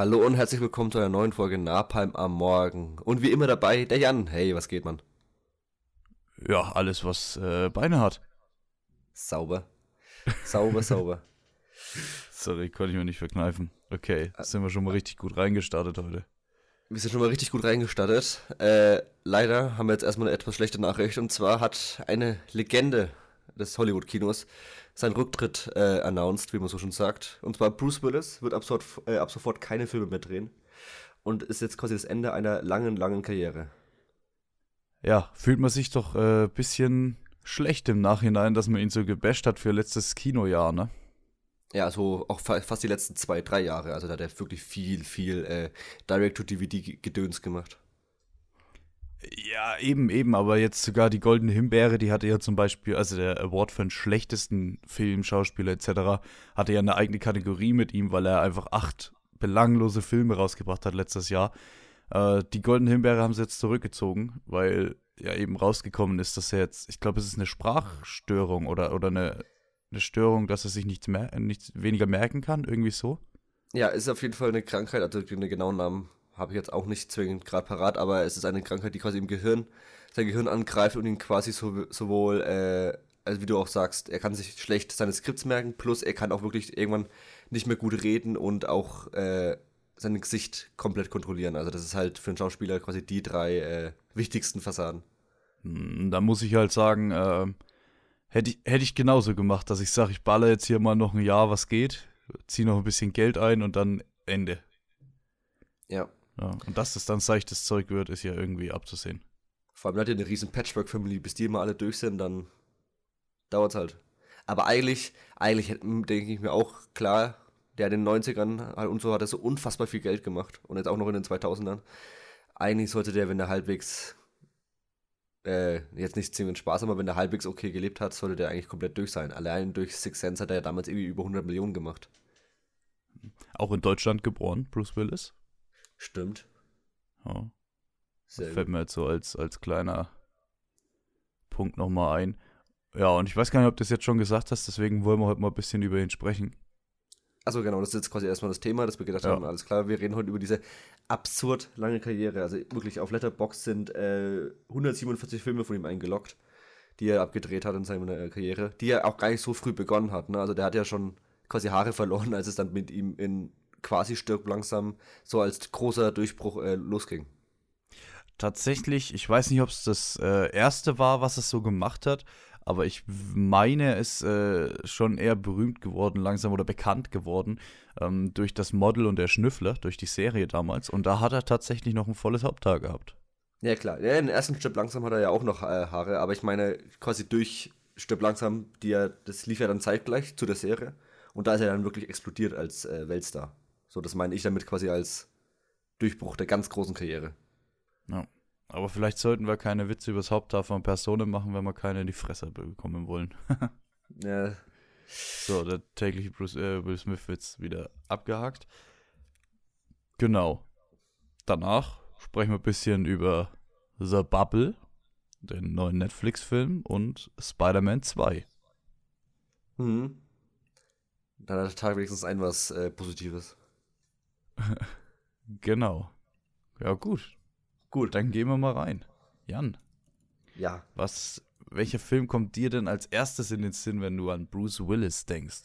Hallo und herzlich willkommen zu einer neuen Folge Napalm am Morgen. Und wie immer dabei der Jan. Hey, was geht man? Ja, alles, was äh, Beine hat. Sauber. Sauber, sauber. Sorry, konnte ich mir nicht verkneifen. Okay, sind wir schon mal richtig gut reingestartet heute. Wir sind schon mal richtig gut reingestartet. Äh, leider haben wir jetzt erstmal eine etwas schlechte Nachricht. Und zwar hat eine Legende des Hollywood-Kinos seinen Rücktritt äh, announced, wie man so schon sagt. Und zwar Bruce Willis wird ab sofort, äh, ab sofort keine Filme mehr drehen. Und ist jetzt quasi das Ende einer langen, langen Karriere. Ja, fühlt man sich doch ein äh, bisschen schlecht im Nachhinein, dass man ihn so gebasht hat für letztes Kinojahr, ne? Ja, also auch fast die letzten zwei, drei Jahre. Also da hat er wirklich viel, viel äh, Direct-to-DVD-Gedöns gemacht. Ja, eben, eben, aber jetzt sogar die Goldene Himbeere, die hatte ja zum Beispiel, also der Award für den schlechtesten Film, Schauspieler etc., hatte ja eine eigene Kategorie mit ihm, weil er einfach acht belanglose Filme rausgebracht hat letztes Jahr. Äh, die Goldene Himbeere haben sie jetzt zurückgezogen, weil ja eben rausgekommen ist, dass er jetzt, ich glaube, es ist eine Sprachstörung oder, oder eine, eine Störung, dass er sich nichts, mehr, nichts weniger merken kann, irgendwie so. Ja, ist auf jeden Fall eine Krankheit, also den genauen Namen habe ich jetzt auch nicht zwingend gerade parat, aber es ist eine Krankheit, die quasi im Gehirn, sein Gehirn angreift und ihn quasi so, sowohl, äh, also wie du auch sagst, er kann sich schlecht seine Skripts merken, plus er kann auch wirklich irgendwann nicht mehr gut reden und auch äh, sein Gesicht komplett kontrollieren. Also das ist halt für einen Schauspieler quasi die drei äh, wichtigsten Fassaden. Hm, da muss ich halt sagen, äh, hätte ich, hätte ich genauso gemacht, dass ich sage, ich baller jetzt hier mal noch ein Jahr, was geht, ziehe noch ein bisschen Geld ein und dann Ende. Ja. Ja, und dass das dann seichtes Zeug wird, ist ja irgendwie abzusehen. Vor allem hat ihr eine riesen Patchwork-Family, bis die immer alle durch sind, dann dauert es halt. Aber eigentlich, eigentlich denke ich mir auch, klar, der in den 90ern halt und so hat er so unfassbar viel Geld gemacht und jetzt auch noch in den 2000ern. Eigentlich sollte der, wenn er halbwegs, äh, jetzt nicht zwingend Spaß, aber wenn er halbwegs okay gelebt hat, sollte der eigentlich komplett durch sein. Allein durch Six Sense hat er ja damals irgendwie über 100 Millionen gemacht. Auch in Deutschland geboren, Bruce Willis? Stimmt. Ja. Sehr fällt mir jetzt so als, als kleiner Punkt nochmal ein. Ja, und ich weiß gar nicht, ob du das jetzt schon gesagt hast, deswegen wollen wir heute mal ein bisschen über ihn sprechen. Also genau, das ist jetzt quasi erstmal das Thema, dass wir gedacht ja. haben, alles klar, wir reden heute über diese absurd lange Karriere. Also wirklich auf Letterbox sind äh, 147 Filme von ihm eingeloggt, die er abgedreht hat in seiner äh, Karriere, die er auch gar nicht so früh begonnen hat. Ne? Also der hat ja schon quasi Haare verloren, als es dann mit ihm in quasi stirbt langsam so als großer Durchbruch äh, losging. Tatsächlich, ich weiß nicht, ob es das äh, erste war, was es so gemacht hat, aber ich meine, es äh, schon eher berühmt geworden, langsam oder bekannt geworden ähm, durch das Model und der Schnüffler, durch die Serie damals. Und da hat er tatsächlich noch ein volles Haupthaar gehabt. Ja, klar. Ja, den ersten Stück langsam hat er ja auch noch äh, Haare, aber ich meine, quasi durch Stück langsam, die er, das lief ja dann zeitgleich zu der Serie. Und da ist er dann wirklich explodiert als äh, Weltstar. So, das meine ich damit quasi als Durchbruch der ganz großen Karriere. Ja. Aber vielleicht sollten wir keine Witze übers Haupthaar von Personen machen, wenn wir keine in die Fresse bekommen wollen. ja. So, der tägliche Bruce, äh, Will Smith-Witz wieder abgehakt. Genau. Danach sprechen wir ein bisschen über The Bubble, den neuen Netflix-Film und Spider-Man 2. Mhm. Dann hat der Tag wenigstens ein was äh, Positives. genau. Ja, gut. Gut. Dann gehen wir mal rein. Jan. Ja. Was, welcher Film kommt dir denn als erstes in den Sinn, wenn du an Bruce Willis denkst?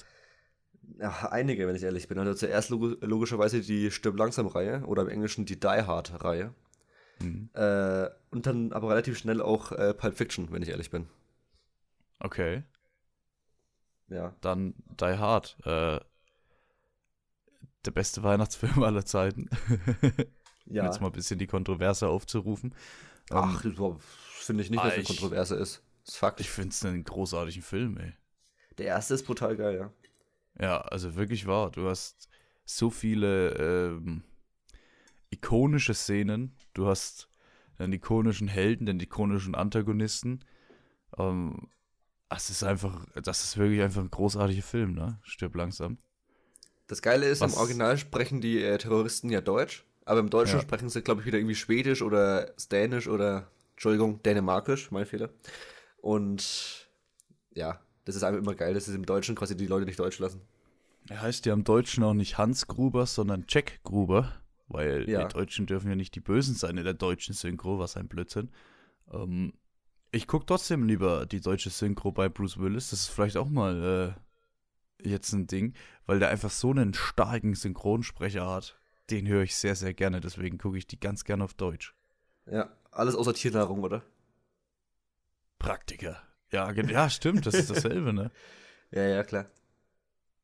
Ja, einige, wenn ich ehrlich bin. Also zuerst log logischerweise die Stirb langsam Reihe oder im Englischen die Die Hard Reihe. Mhm. Äh, und dann aber relativ schnell auch äh, Pulp Fiction, wenn ich ehrlich bin. Okay. Ja. Dann Die Hard. Äh, der beste Weihnachtsfilm aller Zeiten. ja. Jetzt mal ein bisschen die Kontroverse aufzurufen. Ach, um, finde ich nicht, dass es eine Kontroverse ist. Das ist Fakt. Ich finde es einen großartigen Film, ey. Der erste ist brutal geil, ja. Ja, also wirklich wahr. Du hast so viele ähm, ikonische Szenen. Du hast den ikonischen Helden, den ikonischen Antagonisten. Ähm, das ist einfach, das ist wirklich einfach ein großartiger Film, ne? Stirb langsam. Das Geile ist, Was? im Original sprechen die äh, Terroristen ja Deutsch, aber im Deutschen ja. sprechen sie, glaube ich, wieder irgendwie Schwedisch oder Dänisch oder, Entschuldigung, Dänemarkisch, mein Fehler. Und ja, das ist einfach immer geil, dass sie im Deutschen quasi die Leute nicht Deutsch lassen. Er heißt ja im Deutschen auch nicht Hans Gruber, sondern Jack Gruber, weil Ja. die Deutschen dürfen ja nicht die Bösen sein in der deutschen Synchro, was ein Blödsinn. Ähm, ich gucke trotzdem lieber die deutsche Synchro bei Bruce Willis. Das ist vielleicht auch mal äh, jetzt ein Ding, weil der einfach so einen starken Synchronsprecher hat. Den höre ich sehr, sehr gerne, deswegen gucke ich die ganz gerne auf Deutsch. Ja, alles außer Tiernahrung, oder? Praktiker. Ja, ja, stimmt, das ist dasselbe, ne? Ja, ja, klar.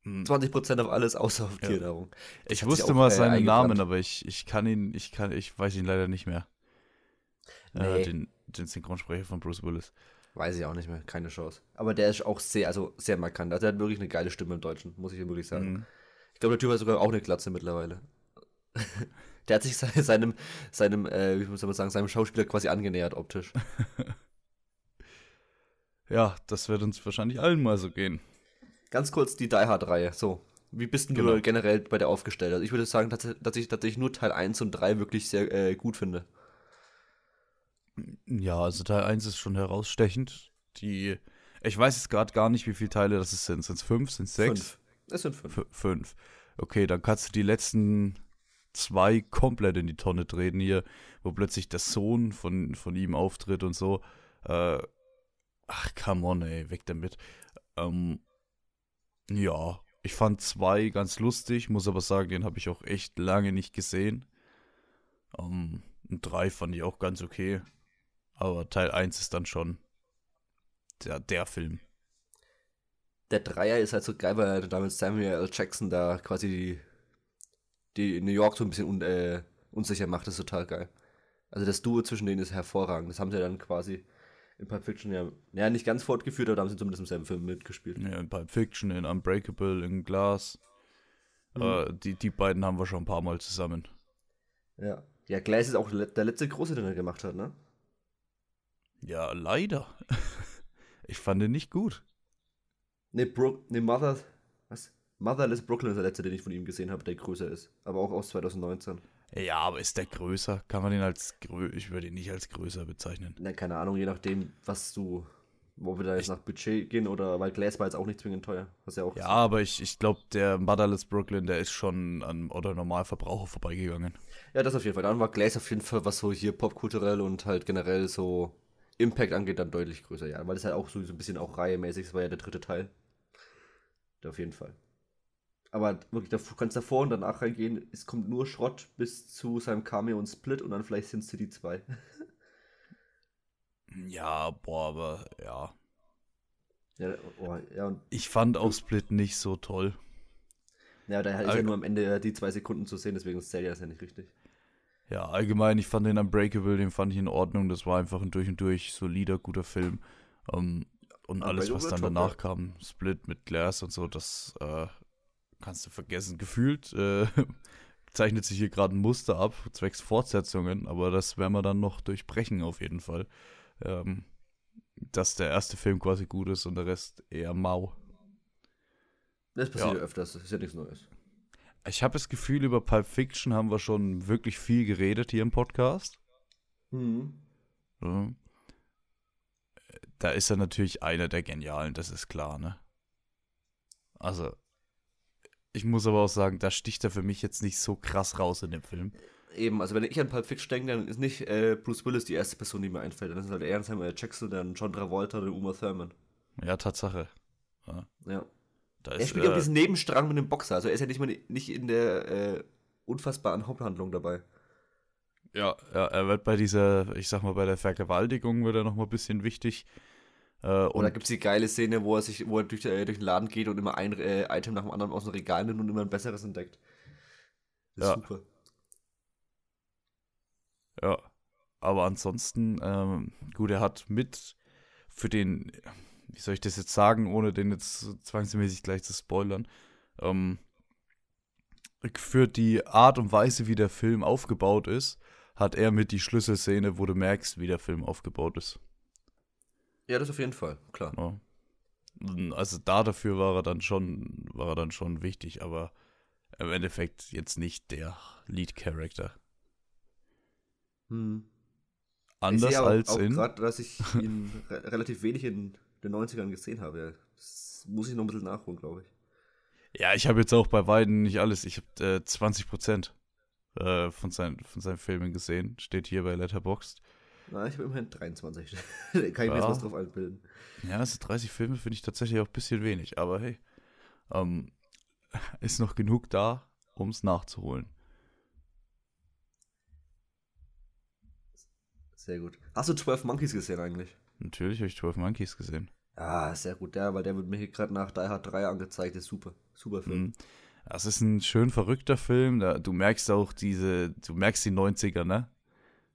Hm. 20% auf alles außer auf Ja. Tiernahrung. Das Ich wusste auch, mal äh, seinen eingebrannt. Namen, aber ich, ich kann ihn, ich kann, ich weiß ihn leider nicht mehr. Äh, Nee. den, den Synchronsprecher von Bruce Willis. Weiß ich auch nicht mehr, keine Chance. Aber der ist auch sehr, also sehr markant. Also der hat wirklich eine geile Stimme im Deutschen, muss ich wirklich sagen. Mhm. Ich glaube, der Typ hat sogar auch eine Glatze mittlerweile. der hat sich se- seinem, seinem, äh, wie muss man sagen, seinem Schauspieler quasi angenähert optisch. Ja, das wird uns wahrscheinlich allen mal so gehen. Ganz kurz die Die Hard-Reihe. So, wie bist denn Genau. du generell bei der aufgestellt? Also ich würde sagen, dass, dass, ich, dass ich nur Teil 1 und 3 wirklich sehr äh, gut finde. Ja, also Teil 1 ist schon herausstechend. Die, ich weiß jetzt gerade gar nicht, wie viele Teile das sind. Sind es fünf? Sind es sechs? Fünf. Es sind fünf. F fünf. Okay, dann kannst du die letzten zwei komplett in die Tonne treten hier, wo plötzlich der Sohn von, von ihm auftritt und so. Äh, ach, come on, ey, weg damit. Ähm, ja, ich fand zwei ganz lustig, muss aber sagen, den habe ich auch echt lange nicht gesehen. Ähm, und drei fand ich auch ganz okay. Aber Teil 1 ist dann schon der, der Film. Der Dreier ist halt so geil, weil er damit Samuel L. Jackson da quasi die, die New York so ein bisschen un, äh, unsicher macht. Das ist total geil. Also das Duo zwischen denen ist hervorragend. Das haben sie dann quasi in Pulp Fiction ja, ja nicht ganz fortgeführt, aber da haben sie zumindest im selben Film mitgespielt. Ja, in Pulp Fiction, in Unbreakable, in Glass. Mhm. Äh, die, die beiden haben wir schon ein paar Mal zusammen. Ja. Ja, Glass ist auch der letzte große, den er gemacht hat, ne? Ja, leider. ich fand ihn nicht gut. Ne, Bro ne Mother, was? Motherless Brooklyn ist der letzte, den ich von ihm gesehen habe, der größer ist. Aber auch aus 2019. Ja, aber ist der größer? Kann man den als grö Ich würde ihn nicht als größer bezeichnen. Na, keine Ahnung, je nachdem, was du, wo wir da jetzt nach Budget gehen oder, weil Glass war jetzt auch nicht zwingend teuer. Was ja auch. Ja, aber ich, ich glaube, der Motherless Brooklyn, der ist schon an oder Normalverbraucher vorbeigegangen. Ja, das auf jeden Fall. Dann war Glass auf jeden Fall, was so hier popkulturell und halt generell so Impact angeht, dann deutlich größer, ja. Weil das halt auch so, so ein bisschen auch reihemäßig, das war ja der dritte Teil. Auf jeden Fall. Aber wirklich, da du kannst davor und danach reingehen, es kommt nur Schrott bis zu seinem Cameo und Split und dann vielleicht Sin City 2. Ja, boah, aber ja. ja, oh, ja, und Ich fand auch Split nicht so toll. ja, da ist ja Aber- nur am Ende die zwei Sekunden zu sehen, deswegen zählt ja das ja nicht richtig. Ja, allgemein, ich fand den Unbreakable, den fand ich in Ordnung. Das war einfach ein durch und durch solider, guter Film. Ähm, und alles, was dann danach kam, Split mit Glass und so, das äh, kannst du vergessen. Gefühlt äh, zeichnet sich hier gerade ein Muster ab, zwecks Fortsetzungen, aber das werden wir dann noch durchbrechen auf jeden Fall. Ähm, dass der erste Film quasi gut ist und der Rest eher mau. Das passiert Ja. ja öfters, das ist ja nichts Neues. Ich habe das Gefühl, über Pulp Fiction haben wir schon wirklich viel geredet hier im Podcast. Mhm. Ja. Da ist er natürlich einer der Genialen, das ist klar, ne? Also, ich muss aber auch sagen, da sticht er für mich jetzt nicht so krass raus in dem Film. Eben, also wenn ich an Pulp Fiction denke, dann ist nicht äh, Bruce Willis die erste Person, die mir einfällt. Dann ist halt eher Samuel Jackson, dann John Travolta oder Uma Thurman. Ja, Tatsache. Ja. Da Er ist, spielt äh, diesen Nebenstrang mit dem Boxer, also er ist ja nicht mal nicht in der äh, unfassbaren Haupthandlung dabei. ja, ja, er wird bei dieser, ich sag mal, bei der Vergewaltigung wird er nochmal ein bisschen wichtig. Äh, Und da und gibt es die geile Szene, wo er sich, wo er durch, äh, durch den Laden geht und immer ein äh, Item nach dem anderen aus dem Regal nimmt und immer ein besseres entdeckt. Das ist Ja. super. Ja, aber ansonsten, ähm, gut, er hat mit für den, wie soll ich das jetzt sagen, ohne den jetzt zwangsmäßig gleich zu spoilern, ähm, für die Art und Weise, wie der Film aufgebaut ist, hat er mit die Schlüsselszene, wo du merkst, wie der Film aufgebaut ist. Ja, das auf jeden Fall, klar. Ja. Also da dafür war er dann schon, war er dann schon wichtig, aber im Endeffekt jetzt nicht der Lead-Character. Hm. Anders ich sehe aber als auch in. gerade, dass ich ihn re relativ wenig in den 90ern gesehen habe. Das muss ich noch ein bisschen nachholen, glaube ich. Ja, ich habe jetzt auch bei beiden nicht alles. Ich habe äh, 20 Prozent äh, von, seinen, von seinen Filmen gesehen. Steht hier bei Letterboxd. Na, ich habe immerhin 23. Kann ich mir Ja. jetzt was drauf einbilden. Ja, also 30 Filme finde ich tatsächlich auch ein bisschen wenig. Aber hey, ähm, ist noch genug da, um es nachzuholen. Sehr gut. Hast du 12 Monkeys gesehen eigentlich? Natürlich habe ich 12 Monkeys gesehen. Ah, sehr gut. Der, weil der wird mir hier gerade nach Die Hard 3 angezeigt. Ist super. Super Film. Mhm. Das ist ein schön verrückter Film. Da, du merkst auch diese, du merkst die 90er, ne?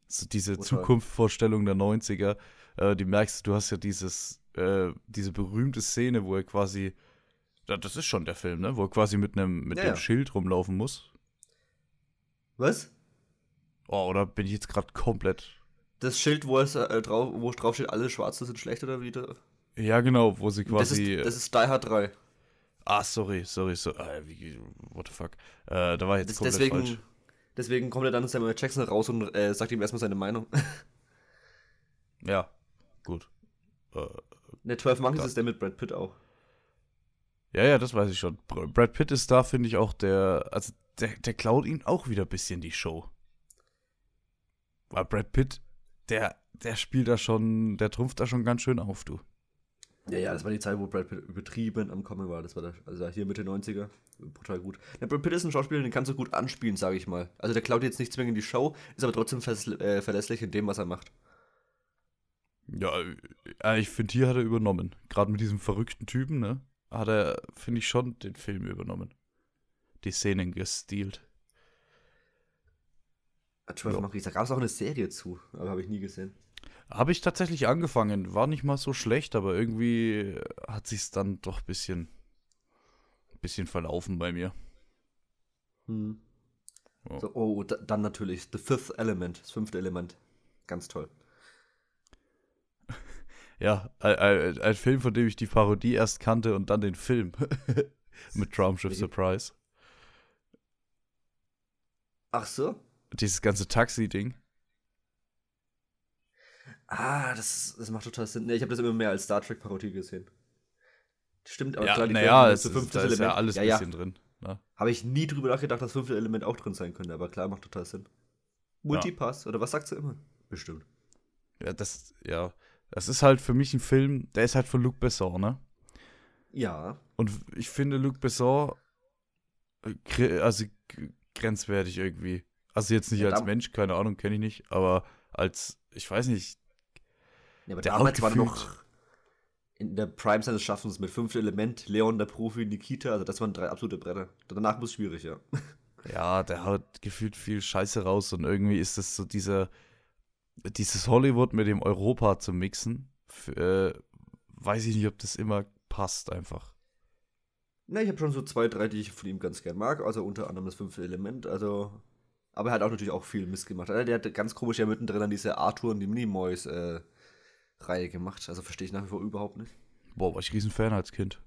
So diese Total. Zukunftsvorstellung der 90er. Äh, die merkst du, hast ja dieses, äh, diese berühmte Szene, wo er quasi, das ist schon der Film, ne? Wo er quasi mit einem mit Ja, dem ja. Schild rumlaufen muss. Was? Oh, oder bin ich jetzt gerade komplett. Das Schild, wo es äh, drauf, wo drauf steht, alle Schwarze sind schlecht oder wie? da- Ja, genau, wo sie Das quasi. ist, das ist Die Hard 3. ah, sorry, sorry, so, äh, what the fuck. Äh, da war jetzt Das, komplett deswegen, falsch. deswegen kommt er dann Samuel Jackson raus und äh, sagt ihm erstmal seine Meinung. Ja, gut. Äh, Ne, 12 Monkeys ist der mit Brad Pitt auch. Ja, ja, das weiß ich schon. Br- Brad Pitt ist da, finde ich, auch der, also der, der klaut ihm auch wieder ein bisschen die Show. Weil Brad Pitt, der, der spielt da schon, der trumpft da schon ganz schön auf, du. Ja, ja, das war die Zeit, wo Brad Pitt übertrieben am Kommen war. Das war der, also hier Mitte 90er. Brutal gut. Ja, Brad Pitt ist ein Schauspieler, den kannst du gut anspielen, sage ich mal. Also der klaut jetzt nicht zwingend die Show, ist aber trotzdem äh, verlässlich in dem, was er macht. Ja, äh, ich finde, hier hat er übernommen. Gerade mit diesem verrückten Typen, ne? Hat er, finde ich, schon den Film übernommen. Die Szenen gestealt. 12 Ja. Monkeys, da gab es auch eine Serie zu, aber habe ich nie gesehen. Habe ich tatsächlich angefangen. War nicht mal so schlecht, aber irgendwie hat sich's dann doch ein bisschen, bisschen verlaufen bei mir. Hm. Ja. So, oh, da, dann natürlich The Fifth Element, das fünfte Element. Ganz toll. Ja, ein, ein, Film, von dem ich die Parodie erst kannte und dann den Film. Mit Traumschiff? Surprise. Ach so? Dieses ganze Taxi-Ding. Ah, das, das macht total Sinn. Nee, ich habe das immer mehr als Star Trek Parodie gesehen. Stimmt, aber Ja, klar, die naja, es ist, fünftes da ist ja Element. alles ja, ein ja. bisschen drin. Ne? Habe ich nie drüber nachgedacht, dass das fünfte Element auch drin sein könnte, aber klar, macht total Sinn. Multipass, oder was sagst du immer? Bestimmt. Ja, das, ja. Das ist halt für mich ein Film, der ist halt von Luc Besson, ne? Ja. Und ich finde Luc Besson, äh, also grenzwertig irgendwie. Also jetzt nicht Ja, als Mensch, keine Ahnung, kenne ich nicht, aber als, ich weiß nicht, ja aber Der damals war noch in der Prime seines Schaffens mit fünfte Element, Leon der Profi, Nikita, also das waren drei absolute Bretter. Danach muss schwierig, ja. ja, der haut gefühlt viel Scheiße raus und irgendwie ist das so dieser, dieses Hollywood mit dem Europa zu mixen, f- äh, weiß ich nicht, ob das immer passt einfach. Na, ich habe schon so zwei, drei, die ich von ihm ganz gern mag, also unter anderem das fünfte Element, also. Aber er hat auch natürlich auch viel Mist gemacht. Der hat ganz komisch ja mittendrin an diese Arthur und die Minimoys äh, Reihe gemacht. Also verstehe ich nach wie vor überhaupt nicht. Boah, war ich riesen Fan als Kind.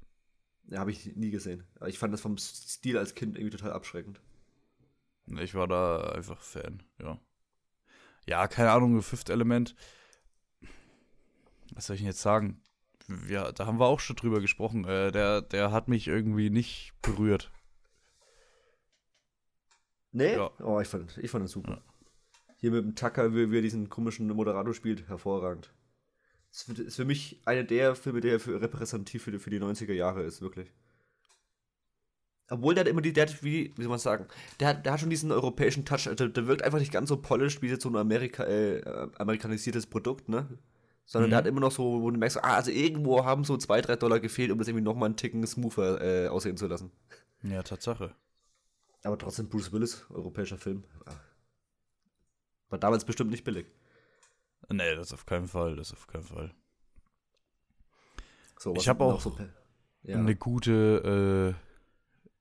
Ja, habe ich nie gesehen. Aber ich fand das vom Stil als Kind irgendwie total abschreckend. Ich war da einfach Fan, ja. Ja, keine Ahnung, Fifth Element. Was soll ich denn jetzt sagen? Ja, da haben wir auch schon drüber gesprochen. Äh, der, der hat mich irgendwie nicht berührt. Nee? Ja. Oh, ich fand, ich fand das super. Ja. Hier mit dem Tucker, wie, wie er diesen komischen Moderator spielt, hervorragend. Das ist für- mich einer der Filme, der für repräsentativ für die, für die 90er Jahre ist, wirklich. Obwohl der hat immer die, der hat, wie, wie soll man sagen, der hat, der hat schon diesen europäischen Touch, also der wirkt einfach nicht ganz so polished wie jetzt so ein Amerika, äh, amerikanisiertes Produkt, ne? Sondern Mhm. der hat immer noch so, wo du merkst, ah, also irgendwo haben so zwei, drei Dollar gefehlt, um das irgendwie nochmal einen Ticken smoother äh, aussehen zu lassen. Ja, Tatsache. Aber trotzdem Bruce Willis, europäischer Film. War damals bestimmt nicht billig. Nee, das auf keinen Fall, das auf keinen Fall. So, Ich was hab sind noch auch So ja. Eine gute, äh,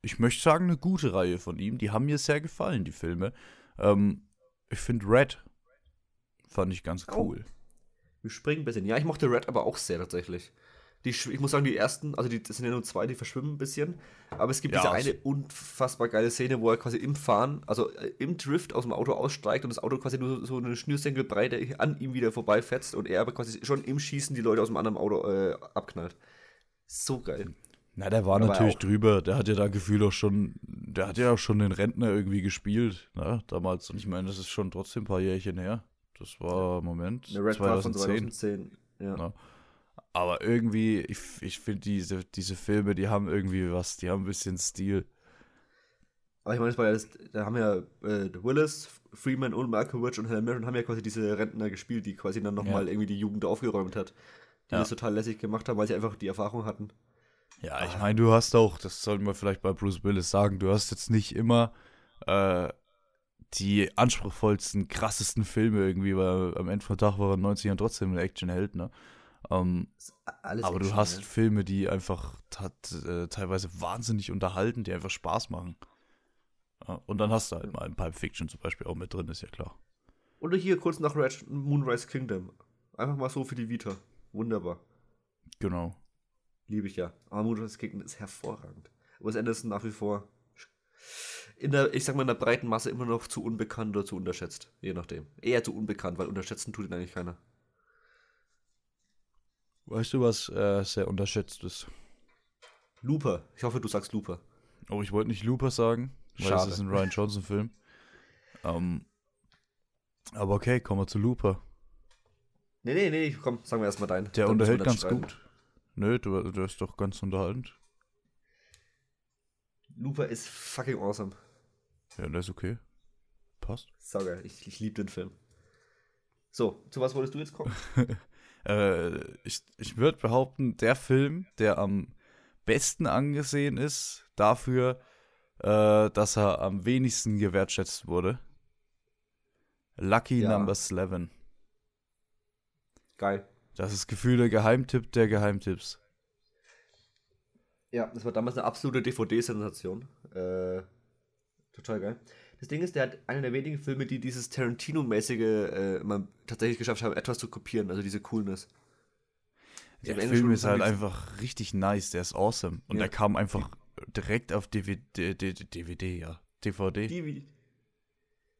ich möchte sagen, eine gute Reihe von ihm. Die haben mir sehr gefallen, die Filme. Ähm, ich finde Red fand ich ganz Oh. cool. Wir springen ein bisschen. Ja, ich mochte Red aber auch sehr tatsächlich. Die, ich muss sagen, die ersten, also die, das sind ja nur zwei, die verschwimmen ein bisschen. Aber es gibt Ja, diese es- eine unfassbar geile Szene, wo er quasi im Fahren, also äh, im Drift aus dem Auto aussteigt und das Auto quasi nur so eine Schnürsenkelbreite an ihm wieder vorbeifetzt und er aber quasi schon im Schießen die Leute aus dem anderen Auto äh, abknallt. So geil. Na, der war Aber natürlich auch- drüber. Der hat ja da Gefühl auch schon, der hat ja auch schon den Rentner irgendwie gespielt, ne, damals. Und ich meine, das ist schon trotzdem ein paar Jährchen her. Das war, Moment, Eine Red Card von 2010. 2010. Ja. Ja. Aber irgendwie, ich, ich finde diese, diese Filme, die haben irgendwie was, die haben ein bisschen Stil. Aber ich meine, das war ja das, da haben ja äh, Willis, Freeman und Malkovich und Helen Mirren haben ja quasi diese Rentner gespielt, die quasi dann nochmal Ja. irgendwie die Jugend aufgeräumt hat. Die Ja. das total lässig gemacht haben, weil sie einfach die Erfahrung hatten. Ja, ich meine, du hast auch, das sollten wir vielleicht bei Bruce Willis sagen, du hast jetzt nicht immer äh, die anspruchsvollsten, krassesten Filme irgendwie, weil am Ende vom Tag war er in den 90ern trotzdem ein Actionheld, ne? Ähm, Das ist aber du hast. Filme, die einfach tat, äh, teilweise wahnsinnig unterhalten, die einfach Spaß machen. Ja, und dann hast du halt mal ein Pulp Fiction zum Beispiel auch mit drin, ist ja klar. Oder hier kurz nach Red Moonrise Kingdom. Einfach mal so für die Vita. Wunderbar. Genau. Liebe ich ja. Aber Moonrise Kingdom ist hervorragend. Wes Anderson nach wie vor in der, ich sag mal, in der breiten Masse immer noch zu unbekannt oder zu unterschätzt. Je nachdem. Eher zu unbekannt, weil unterschätzen tut ihn eigentlich keiner. Weißt du, was äh, sehr unterschätzt ist? Looper. Ich hoffe, du sagst Looper. Oh, ich wollte nicht Looper sagen, weil Schade. es ist ein Ryan Johnson-Film. Ähm, aber okay, kommen wir zu Looper. Nee, nee, nee, komm, sagen wir erstmal deinen. Der Dann unterhält das ganz gut. Nö, du, du ist doch ganz unterhaltend. Looper ist fucking awesome. Ja, der ist okay. Passt. Saugeil. Ich, ich liebe den Film. So, zu was wolltest du jetzt kommen? Äh, ich ich würde behaupten, der Film, der am besten angesehen ist, dafür, äh, dass er am wenigsten gewertschätzt wurde. Lucky Ja. Number 11. Geil. Das ist Gefühl der Geheimtipp der Geheimtipps. Ja, das war damals eine absolute DVD-Sensation. Äh, total geil. Das Ding ist, der hat einer der wenigen Filme, die dieses Tarantino-mäßige äh, mal tatsächlich geschafft haben, etwas zu kopieren, also diese Coolness. Der Im Englischen Film ist halt einfach richtig nice, der ist awesome. Und Ja. der kam einfach direkt auf DVD, DVD, ja. DVD. Wie,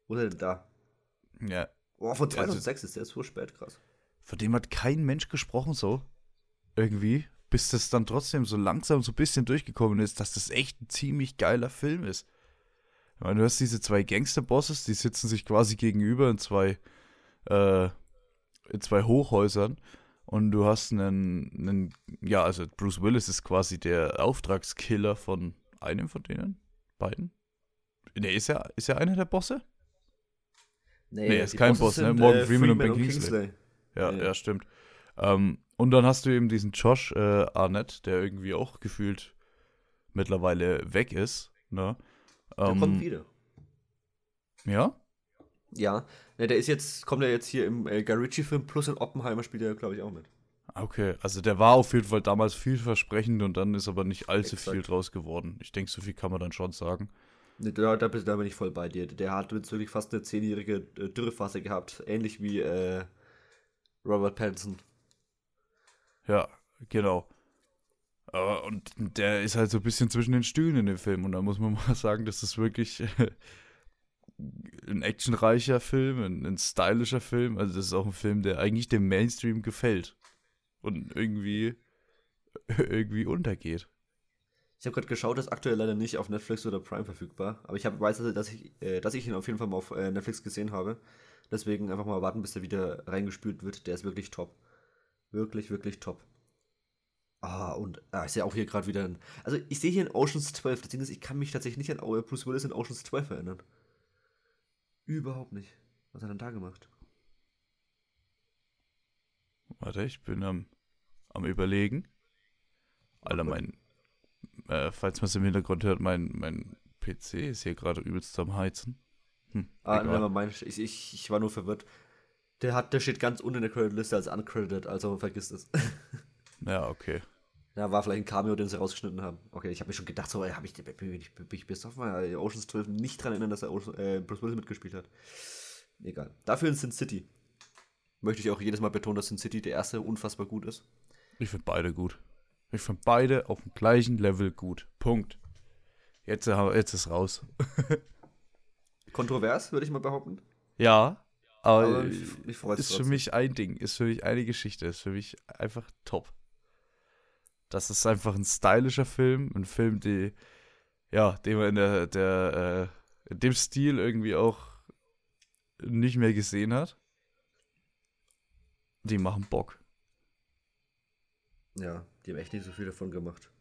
wo ist er denn da? Ja. Oh, von 2006 ist der so spät, krass. Von dem hat kein Mensch gesprochen so. Irgendwie. Bis das dann trotzdem so langsam so ein bisschen durchgekommen ist, dass das echt ein ziemlich geiler Film ist. Ich meine, du hast diese zwei Gangster-Bosses, die sitzen sich quasi gegenüber in zwei, äh, in zwei Hochhäusern. Und du hast einen, einen, ja, also Bruce Willis ist quasi der Auftragskiller von einem von denen? Beiden? Nee, ist er, ist er einer der Bosse? Nee, er ist kein Bosses Boss, ne? Morgan äh, Freeman und Ben Kingsley. Ja, Ja. ja, stimmt. Ähm, und dann hast du eben diesen Josh äh, Arnett, der irgendwie auch gefühlt mittlerweile weg ist. Ne? Der Ähm, kommt wieder. Ja? Ja, ne, der ist jetzt, kommt ja jetzt hier im äh, Guy Ritchie-Film plus in Oppenheimer spielt er, glaube ich, auch mit. Okay, also der war auf jeden Fall damals vielversprechend und dann ist aber nicht allzu Exakt. viel draus geworden. Ich denke, so viel kann man dann schon sagen. Ne, da, da, bin- da bin ich voll bei dir. Der hat jetzt wirklich fast eine zehnjährige äh, Dürrephase gehabt, ähnlich wie äh, Robert Pattinson. Ja, genau. Aber, und der ist halt so ein bisschen zwischen den Stühlen in dem Film und da muss man mal sagen, das ist wirklich ein actionreicher Film, ein, ein stylischer Film. Also das ist auch ein Film, der eigentlich dem Mainstream gefällt und irgendwie irgendwie untergeht. Ich habe gerade geschaut, ist aktuell leider nicht auf Netflix oder Prime verfügbar, aber ich hab, weiß, dass ich, äh, dass ich ihn auf jeden Fall mal auf äh, Netflix gesehen habe. Deswegen einfach mal warten, bis er wieder reingespült wird. Der ist wirklich top. Wirklich, wirklich top. Ah, und ah, ich sehe auch hier gerade wieder ein. Also, ich sehe hier in Oceans 12. Das Ding ist, ich kann mich tatsächlich nicht an Bruce Willis in Oceans 12 erinnern. Überhaupt nicht. Was hat er denn da gemacht? Warte, ich bin am, am überlegen. Alter, mein, äh, falls man es im Hintergrund hört, mein, mein PC ist hier gerade übelst am Heizen. Hm, Ah, egal. mind. Ich, ich, ich war nur verwirrt. Der, hat, der steht ganz unten in der Creditliste als uncredited, also vergiss es. Ja, okay. Ja, war vielleicht ein Cameo, den sie rausgeschnitten haben. Okay, ich habe mir schon gedacht, so, habe ich, bin ich, bin ich bis auf mal Ocean's 12 nicht dran erinnern, dass er Ocean, äh, Bruce Willis mitgespielt hat. Egal. Dafür in Sin City. Möchte ich auch jedes Mal betonen, dass Sin City der erste unfassbar gut ist. Ich finde beide gut. Ich finde beide auf dem gleichen Level gut. Punkt. Jetzt, äh, jetzt ist raus. Kontrovers, würde ich mal behaupten. Ja, aber, Aber ich, ich ist für mich ein Ding, ist für mich eine Geschichte, ist für mich einfach top. Das ist einfach ein stylischer Film, ein Film, die, ja, den man in der, der äh, in dem Stil irgendwie auch nicht mehr gesehen hat. Die machen Bock. Ja, die haben echt nicht so viel davon gemacht.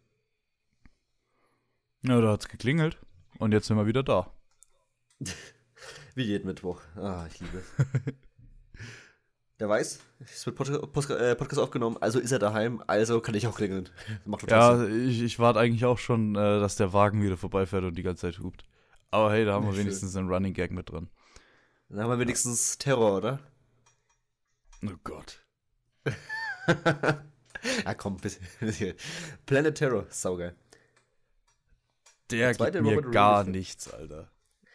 Ja, da hat's geklingelt und jetzt sind wir wieder da. Wie jeden Mittwoch. Ah, ich liebe es. Der weiß, es wird Pod Pod äh, Podcast aufgenommen, also ist er daheim, also kann ich auch klingeln. Ja, Sinn. ich, ich warte eigentlich auch schon, äh, dass der Wagen wieder vorbeifährt und die ganze Zeit hupt. Aber hey, da haben wir schön. wenigstens einen Running Gag mit drin. Dann haben wir wenigstens Terror, oder? Oh Gott. ja, komm, bisschen, bisschen. Planet Terror, saugeil. Der gibt mir Robert gar Release. nichts, Alter.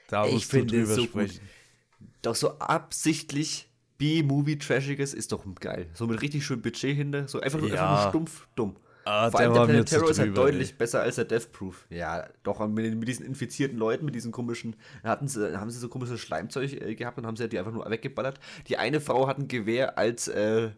Da ich musst du drüber so sprechen. Gut. Doch so absichtlich B-Movie-Trashiges ist doch geil. So mit richtig schön Budget hinter. So einfach, ja. einfach nur stumpf dumm. Ah, Vor allem der, Planet Terror ist halt deutlich ey. besser als der Death Proof. Ja, doch mit, mit, diesen infizierten Leuten, mit diesen komischen, hatten sie, haben sie so komisches Schleimzeug äh, gehabt und haben sie die einfach nur weggeballert. Die eine Frau hat ein Gewehr als äh,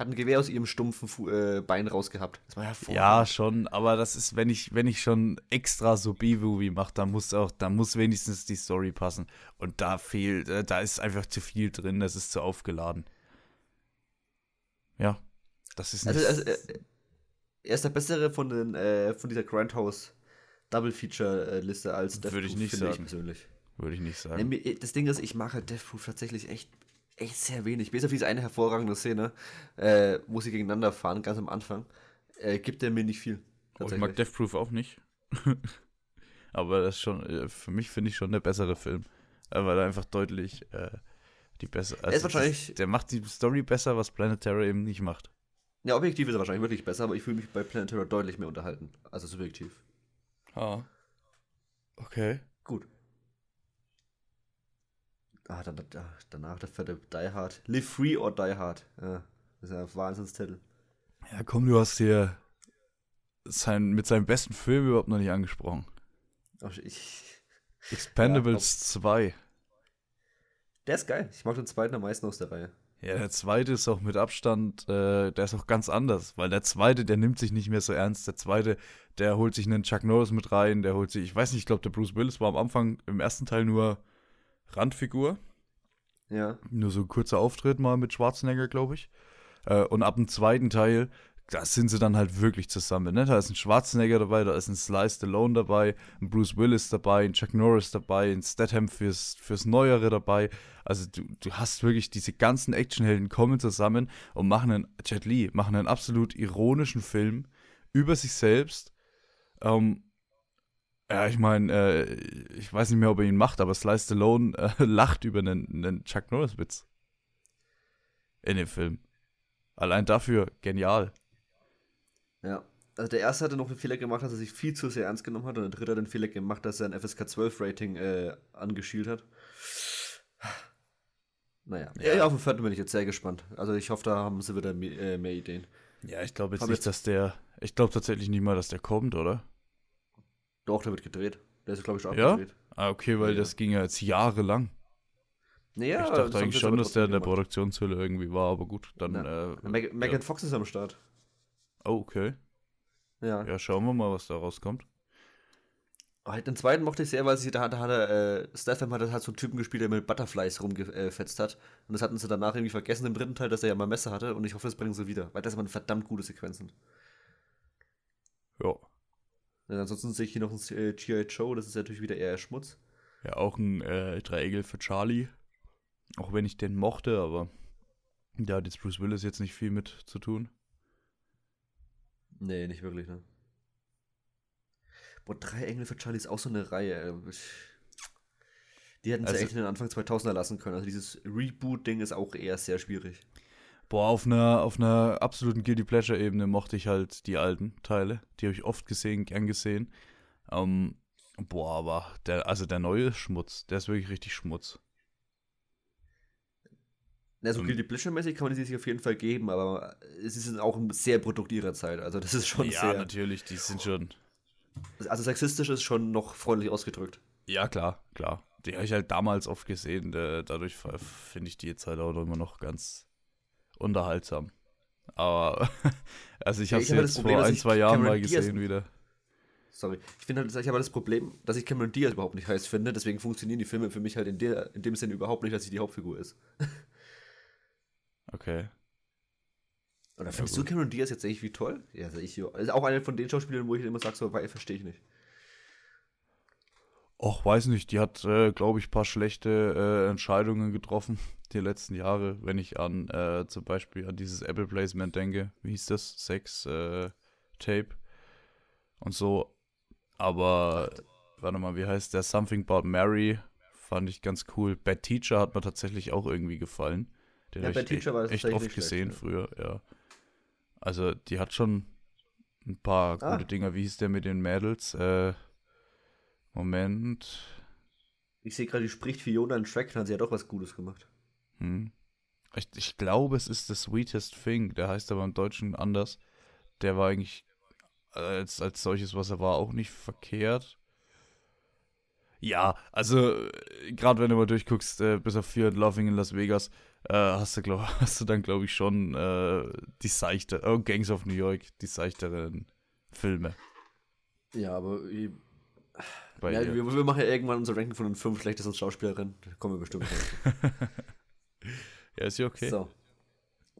hat ein Gewehr aus ihrem stumpfen Fu äh, Bein rausgehabt. Das war ja Ja, schon, aber das ist, wenn ich, wenn ich schon extra so B-Movie mache, dann muss auch, dann muss wenigstens die Story passen. Und da fehlt, äh, da ist einfach zu viel drin, das ist zu aufgeladen. Ja, das ist nicht. Also, also, äh, er ist der bessere von, den, äh, von dieser Grindhouse Double Feature Liste als Death Würde ich nicht sagen. Ich persönlich. Würde ich nicht sagen. Das Ding ist, ich mache halt Death Proof tatsächlich echt echt sehr wenig. Bis auf diese eine hervorragende Szene, äh, wo sie gegeneinander fahren, ganz am Anfang, äh, gibt er mir nicht viel. Oh, ich mag Death Proof auch nicht. Aber das ist schon, äh, für mich finde ich schon der bessere Film. Äh, weil er einfach deutlich äh, die bessere. Also wahrscheinlich. Das, der macht die Story besser, was Planet Terror eben nicht macht. Ja, objektiv ist er wahrscheinlich wirklich besser, aber ich fühle mich bei Planet Terror deutlich mehr unterhalten. Also subjektiv. Ah. Okay. Gut. Ah, dann, danach der fette Die Hard. Live Free or Die Hard. Ja, das ist ja ein Wahnsinnstitel. Ja, komm, du hast hier sein, mit seinem besten Film überhaupt noch nicht angesprochen. Ach, ich, Expendables ja, 2. Der ist geil. Ich mag den zweiten am meisten aus der Reihe. Ja, der zweite ist auch mit Abstand, äh, der ist auch ganz anders, weil der zweite, der nimmt sich nicht mehr so ernst. Der zweite, der holt sich einen Chuck Norris mit rein, der holt sich, ich weiß nicht, ich glaube, der Bruce Willis war am Anfang im ersten Teil nur Randfigur. Ja. Nur so ein kurzer Auftritt mal mit Schwarzenegger, glaube ich. Äh, und ab dem zweiten Teil, da sind sie dann halt wirklich zusammen. Ne? Da ist ein Schwarzenegger dabei, da ist ein Sly Stallone dabei, ein Bruce Willis dabei, ein Chuck Norris dabei, ein Statham fürs, fürs Neuere dabei. Also du, du hast wirklich diese ganzen Actionhelden kommen zusammen und machen einen, Jet Li, machen einen absolut ironischen Film über sich selbst. Ähm, ja, ich meine, äh, ich weiß nicht mehr, ob er ihn macht, aber Sly Stallone äh, lacht über einen, einen Chuck Norris-Witz. In dem Film. Allein dafür genial. Ja. Also der erste hatte noch einen Fehler gemacht, dass er sich viel zu sehr ernst genommen hat und der dritte hat den Fehler gemacht, dass er ein FSK 12 Rating äh, angeschielt hat. Naja, ja. ja, auf den vierten bin ich jetzt sehr gespannt. Also ich hoffe, da haben sie wieder mehr, äh, mehr Ideen. Ja, ich glaube jetzt Hab nicht, jetzt dass der, ich glaube tatsächlich nicht mal, dass der kommt, oder? Doch, der wird gedreht. Der ist, glaube ich, schon ja? abgedreht. Ah, okay, weil ja. das ging ja jetzt jahrelang. Naja, ich dachte eigentlich schon, dass der in der Produktionshülle irgendwie war, aber gut, dann. Äh, Meg Megan ja. Fox ist am Start. Oh, okay. Ja. Ja, schauen wir mal, was da rauskommt. Oh, den zweiten mochte ich sehr, weil sie da, da hat er, äh, Statham hat halt so einen Typen gespielt, der mit Butterflies rumgefetzt hat. Und das hatten sie danach irgendwie vergessen im dritten Teil, dass er ja mal Messer hatte. Und ich hoffe, das bringen sie wieder, weil das waren verdammt gute Sequenzen. Ja. Ja, ansonsten sehe ich hier noch ein äh, G.I. Joe, das ist natürlich wieder eher Schmutz. Ja, auch ein äh, Dreiegel für Charlie. Auch wenn ich den mochte, aber da hat jetzt Bruce Willis jetzt nicht viel mit zu tun. Nee, nicht wirklich, ne? Boah, drei Engel für Charlie ist auch so eine Reihe. Die hätten sie also, echt in den Anfang 2000er lassen können. Also dieses Reboot-Ding ist auch eher sehr schwierig. Boah, auf einer, auf einer absoluten Guilty Pleasure-Ebene mochte ich halt die alten Teile. Die habe ich oft gesehen, gern gesehen. Ähm, boah, aber der, also der neue Schmutz, der ist wirklich richtig Schmutz. Na, so Guilty Pleasure-mäßig kann man die sich auf jeden Fall geben, aber es ist auch ein sehr Produkt ihrer Zeit. Also das ist schon ja, sehr. Ja, natürlich, die sind schon. Also sexistisch ist schon noch freundlich ausgedrückt. Ja, klar, klar. Die habe ich halt damals oft gesehen. dadurch finde ich die jetzt halt auch immer noch ganz unterhaltsam. Aber, also ich Ja, habe sie hab jetzt Problem, vor ein, zwei Jahren mal Diaz- gesehen wieder. Sorry. Ich finde halt, ich habe das Problem, dass ich Cameron Diaz überhaupt nicht heiß finde, deswegen funktionieren die Filme für mich halt in, der, in dem Sinne überhaupt nicht, dass sie die Hauptfigur ist. Okay. Oder findest gut. du Cameron Diaz jetzt echt wie toll? Ja, also ich, ist auch einer von den Schauspielern, wo ich immer sage, so, weil verstehe ich nicht. Och, weiß nicht, die hat, äh, glaube ich, ein paar schlechte äh, Entscheidungen getroffen die letzten Jahre, wenn ich an äh, zum Beispiel an dieses Apple Placement denke. Wie hieß das? Sex äh, Tape und so. Aber warte mal, wie heißt der? Something About Mary fand ich ganz cool. Bad Teacher hat mir tatsächlich auch irgendwie gefallen. Den Ja, Bad ich Teacher war echt, oft schlecht, gesehen ja. früher, ja. Also die hat schon ein paar Ah. gute Dinger. Wie hieß der mit den Mädels? Äh, Moment. Ich sehe gerade, die spricht Fiona in Shrek, dann hat sie ja doch was Gutes gemacht. Hm. Ich, ich glaube, es ist The Sweetest Thing. Der heißt aber im Deutschen anders. Der war eigentlich als, als solches, was er war, auch nicht verkehrt. Ja, also gerade wenn du mal durchguckst, äh, bis auf Fear and Loving in Las Vegas, äh, hast, du, glaub, hast du dann, glaube ich, schon äh, die seichte, oh, Gangs of New York, die seichteren Filme. Ja, aber ich, Bei ja, wir, wir machen ja irgendwann unser Ranking von den fünf schlechtesten Schauspielerinnen. Da kommen wir bestimmt ja, ist ja okay. So.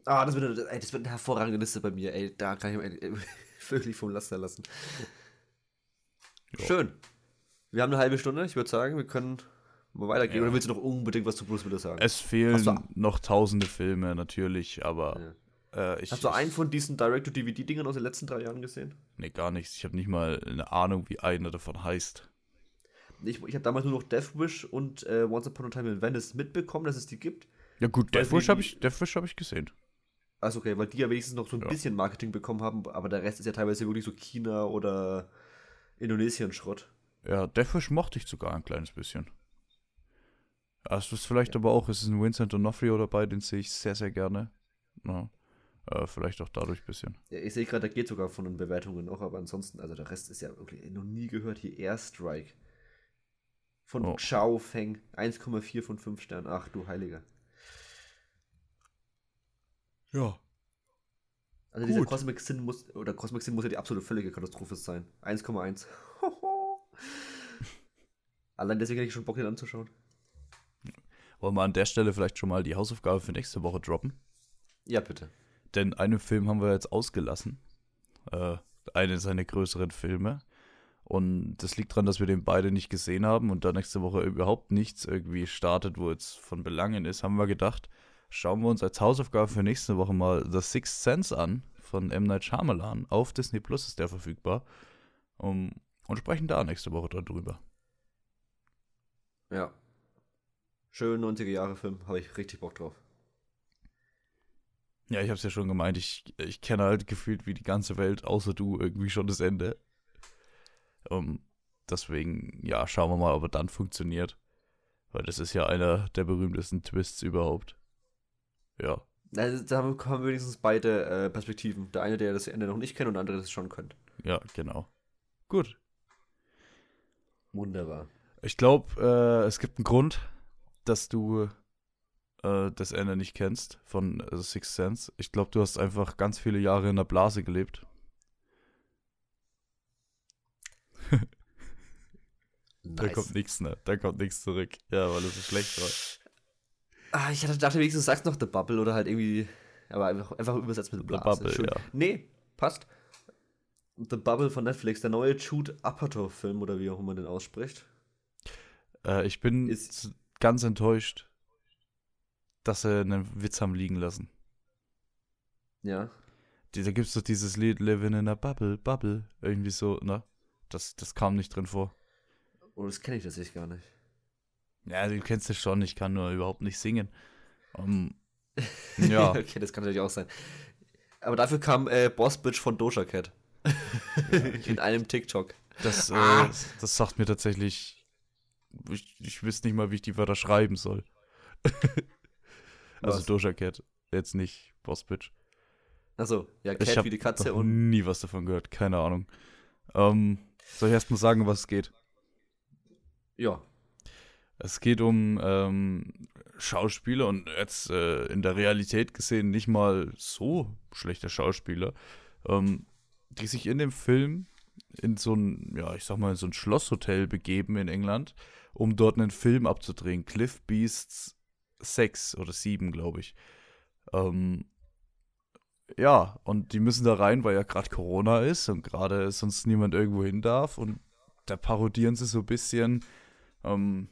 Ah, das wird, eine- ey, das wird eine hervorragende Liste bei mir, ey. Da kann ich mich ey, wirklich vom Laster lassen. Ja. Schön. Wir haben eine halbe Stunde. Ich würde sagen, wir können mal weitergehen. Ja. Oder willst du noch unbedingt was zu Bruce Willis sagen? Es fehlen noch tausende Filme, natürlich, aber äh, ich. Hast du einen von diesen Direct-to-DVD-Dingern aus den letzten drei Jahren gesehen? Nee, gar nichts. Ich habe nicht mal eine Ahnung, wie einer davon heißt. Ich, ich habe damals nur noch Death Wish und äh, Once Upon a Time in Venice mitbekommen, dass es die gibt. Ja gut, Deathwish habe ich, Deathwish hab ich gesehen. Also okay, weil die ja wenigstens noch so ein Ja. bisschen Marketing bekommen haben, aber der Rest ist ja teilweise wirklich so China oder Indonesien-Schrott. Ja, Deathwish mochte ich sogar ein kleines bisschen. Ja, Es ist vielleicht aber auch, es ist ein Vincent D'Onofrio dabei, den sehe ich sehr, sehr gerne. Ja, äh, vielleicht auch dadurch ein bisschen. Ja, ich sehe gerade, da geht sogar von den Bewertungen noch, aber ansonsten, also der Rest ist ja wirklich noch nie gehört. Hier Airstrike. Von Oh. Xiao Feng. 1,4 von 5 Sternen. Ach du Heiliger. Ja. Also dieser Gut. Cosmic Sin muss, oder Cosmic Sin muss ja die absolute völlige Katastrophe sein. 1,1. Allein deswegen hätte ich schon Bock, den anzuschauen. Wollen wir an der Stelle vielleicht schon mal die Hausaufgabe für nächste Woche droppen? Ja, bitte. Denn einen Film haben wir jetzt ausgelassen. Äh, eine seiner größeren Filme. Und das liegt daran, dass wir den beide nicht gesehen haben und da nächste Woche überhaupt nichts irgendwie startet, wo jetzt von Belangen ist, haben wir gedacht, schauen wir uns als Hausaufgabe für nächste Woche mal The Sixth Sense an von M. Night Shyamalan. Auf Disney Plus ist der verfügbar. Um, und sprechen da nächste Woche darüber. Ja. Schön 90er-Jahre-Film. Habe ich richtig Bock drauf. Ja, ich hab's ja schon gemeint, ich, ich kenne halt gefühlt wie die ganze Welt, außer du, irgendwie schon das Ende. Um, deswegen, ja, schauen wir mal, ob er dann funktioniert. Weil das ist ja einer der berühmtesten Twists überhaupt. Ja. Also, da haben wir wenigstens beide äh, Perspektiven. Der eine, der das Ende noch nicht kennt und der andere, das schon kennt. Ja, genau. Gut. Wunderbar. Ich glaube, äh, es gibt einen Grund, dass du äh, das Ende nicht kennst von äh, Sixth Sense. Ich glaube, du hast einfach ganz viele Jahre in der Blase gelebt. Da Nice. kommt nichts, ne? Da kommt nichts zurück. Ja, weil es so schlecht war. Ah, ich hatte dachte wenigstens, du sagst noch The Bubble oder halt irgendwie. Aber einfach, einfach übersetzt mit The Blase. Bubble, Schön. ja. Nee, passt. The Bubble von Netflix, der neue Jude Apatow-Film oder wie auch immer den ausspricht. Äh, ich bin Ist- ganz enttäuscht, dass sie einen Witz haben liegen lassen. Ja. Die, da gibt's doch dieses Lied Living in a Bubble, Bubble. Irgendwie so, ne? Das, das kam nicht drin vor. Oh, das kenne ich tatsächlich gar nicht. Ja, du kennst es schon, ich kann nur überhaupt nicht singen. Um, ja, okay, das kann natürlich auch sein. Aber dafür kam äh, Boss Bitch von Doja Cat. In einem TikTok. das, äh, Ah. das sagt mir tatsächlich. Ich, ich wüsste nicht mal, wie ich die Wörter schreiben soll. also Was? Doja Cat, jetzt nicht Boss Bitch. Achso, ja, Ich Cat habe wie die Katze noch und. nie was davon gehört, keine Ahnung. Ähm, soll ich erst mal sagen, um was es geht? Ja. Es geht um ähm, Schauspieler und jetzt äh, in der Realität gesehen nicht mal so schlechter Schauspieler, ähm, die sich in dem Film in so ein, ja, ich sag mal, in so ein Schlosshotel begeben in England, um dort einen Film abzudrehen. Cliff Beasts 6 oder 7, glaube ich. Ähm, ja, und die müssen da rein, weil ja gerade Corona ist und gerade sonst niemand irgendwo hin darf. Und da parodieren sie so ein bisschen, ähm,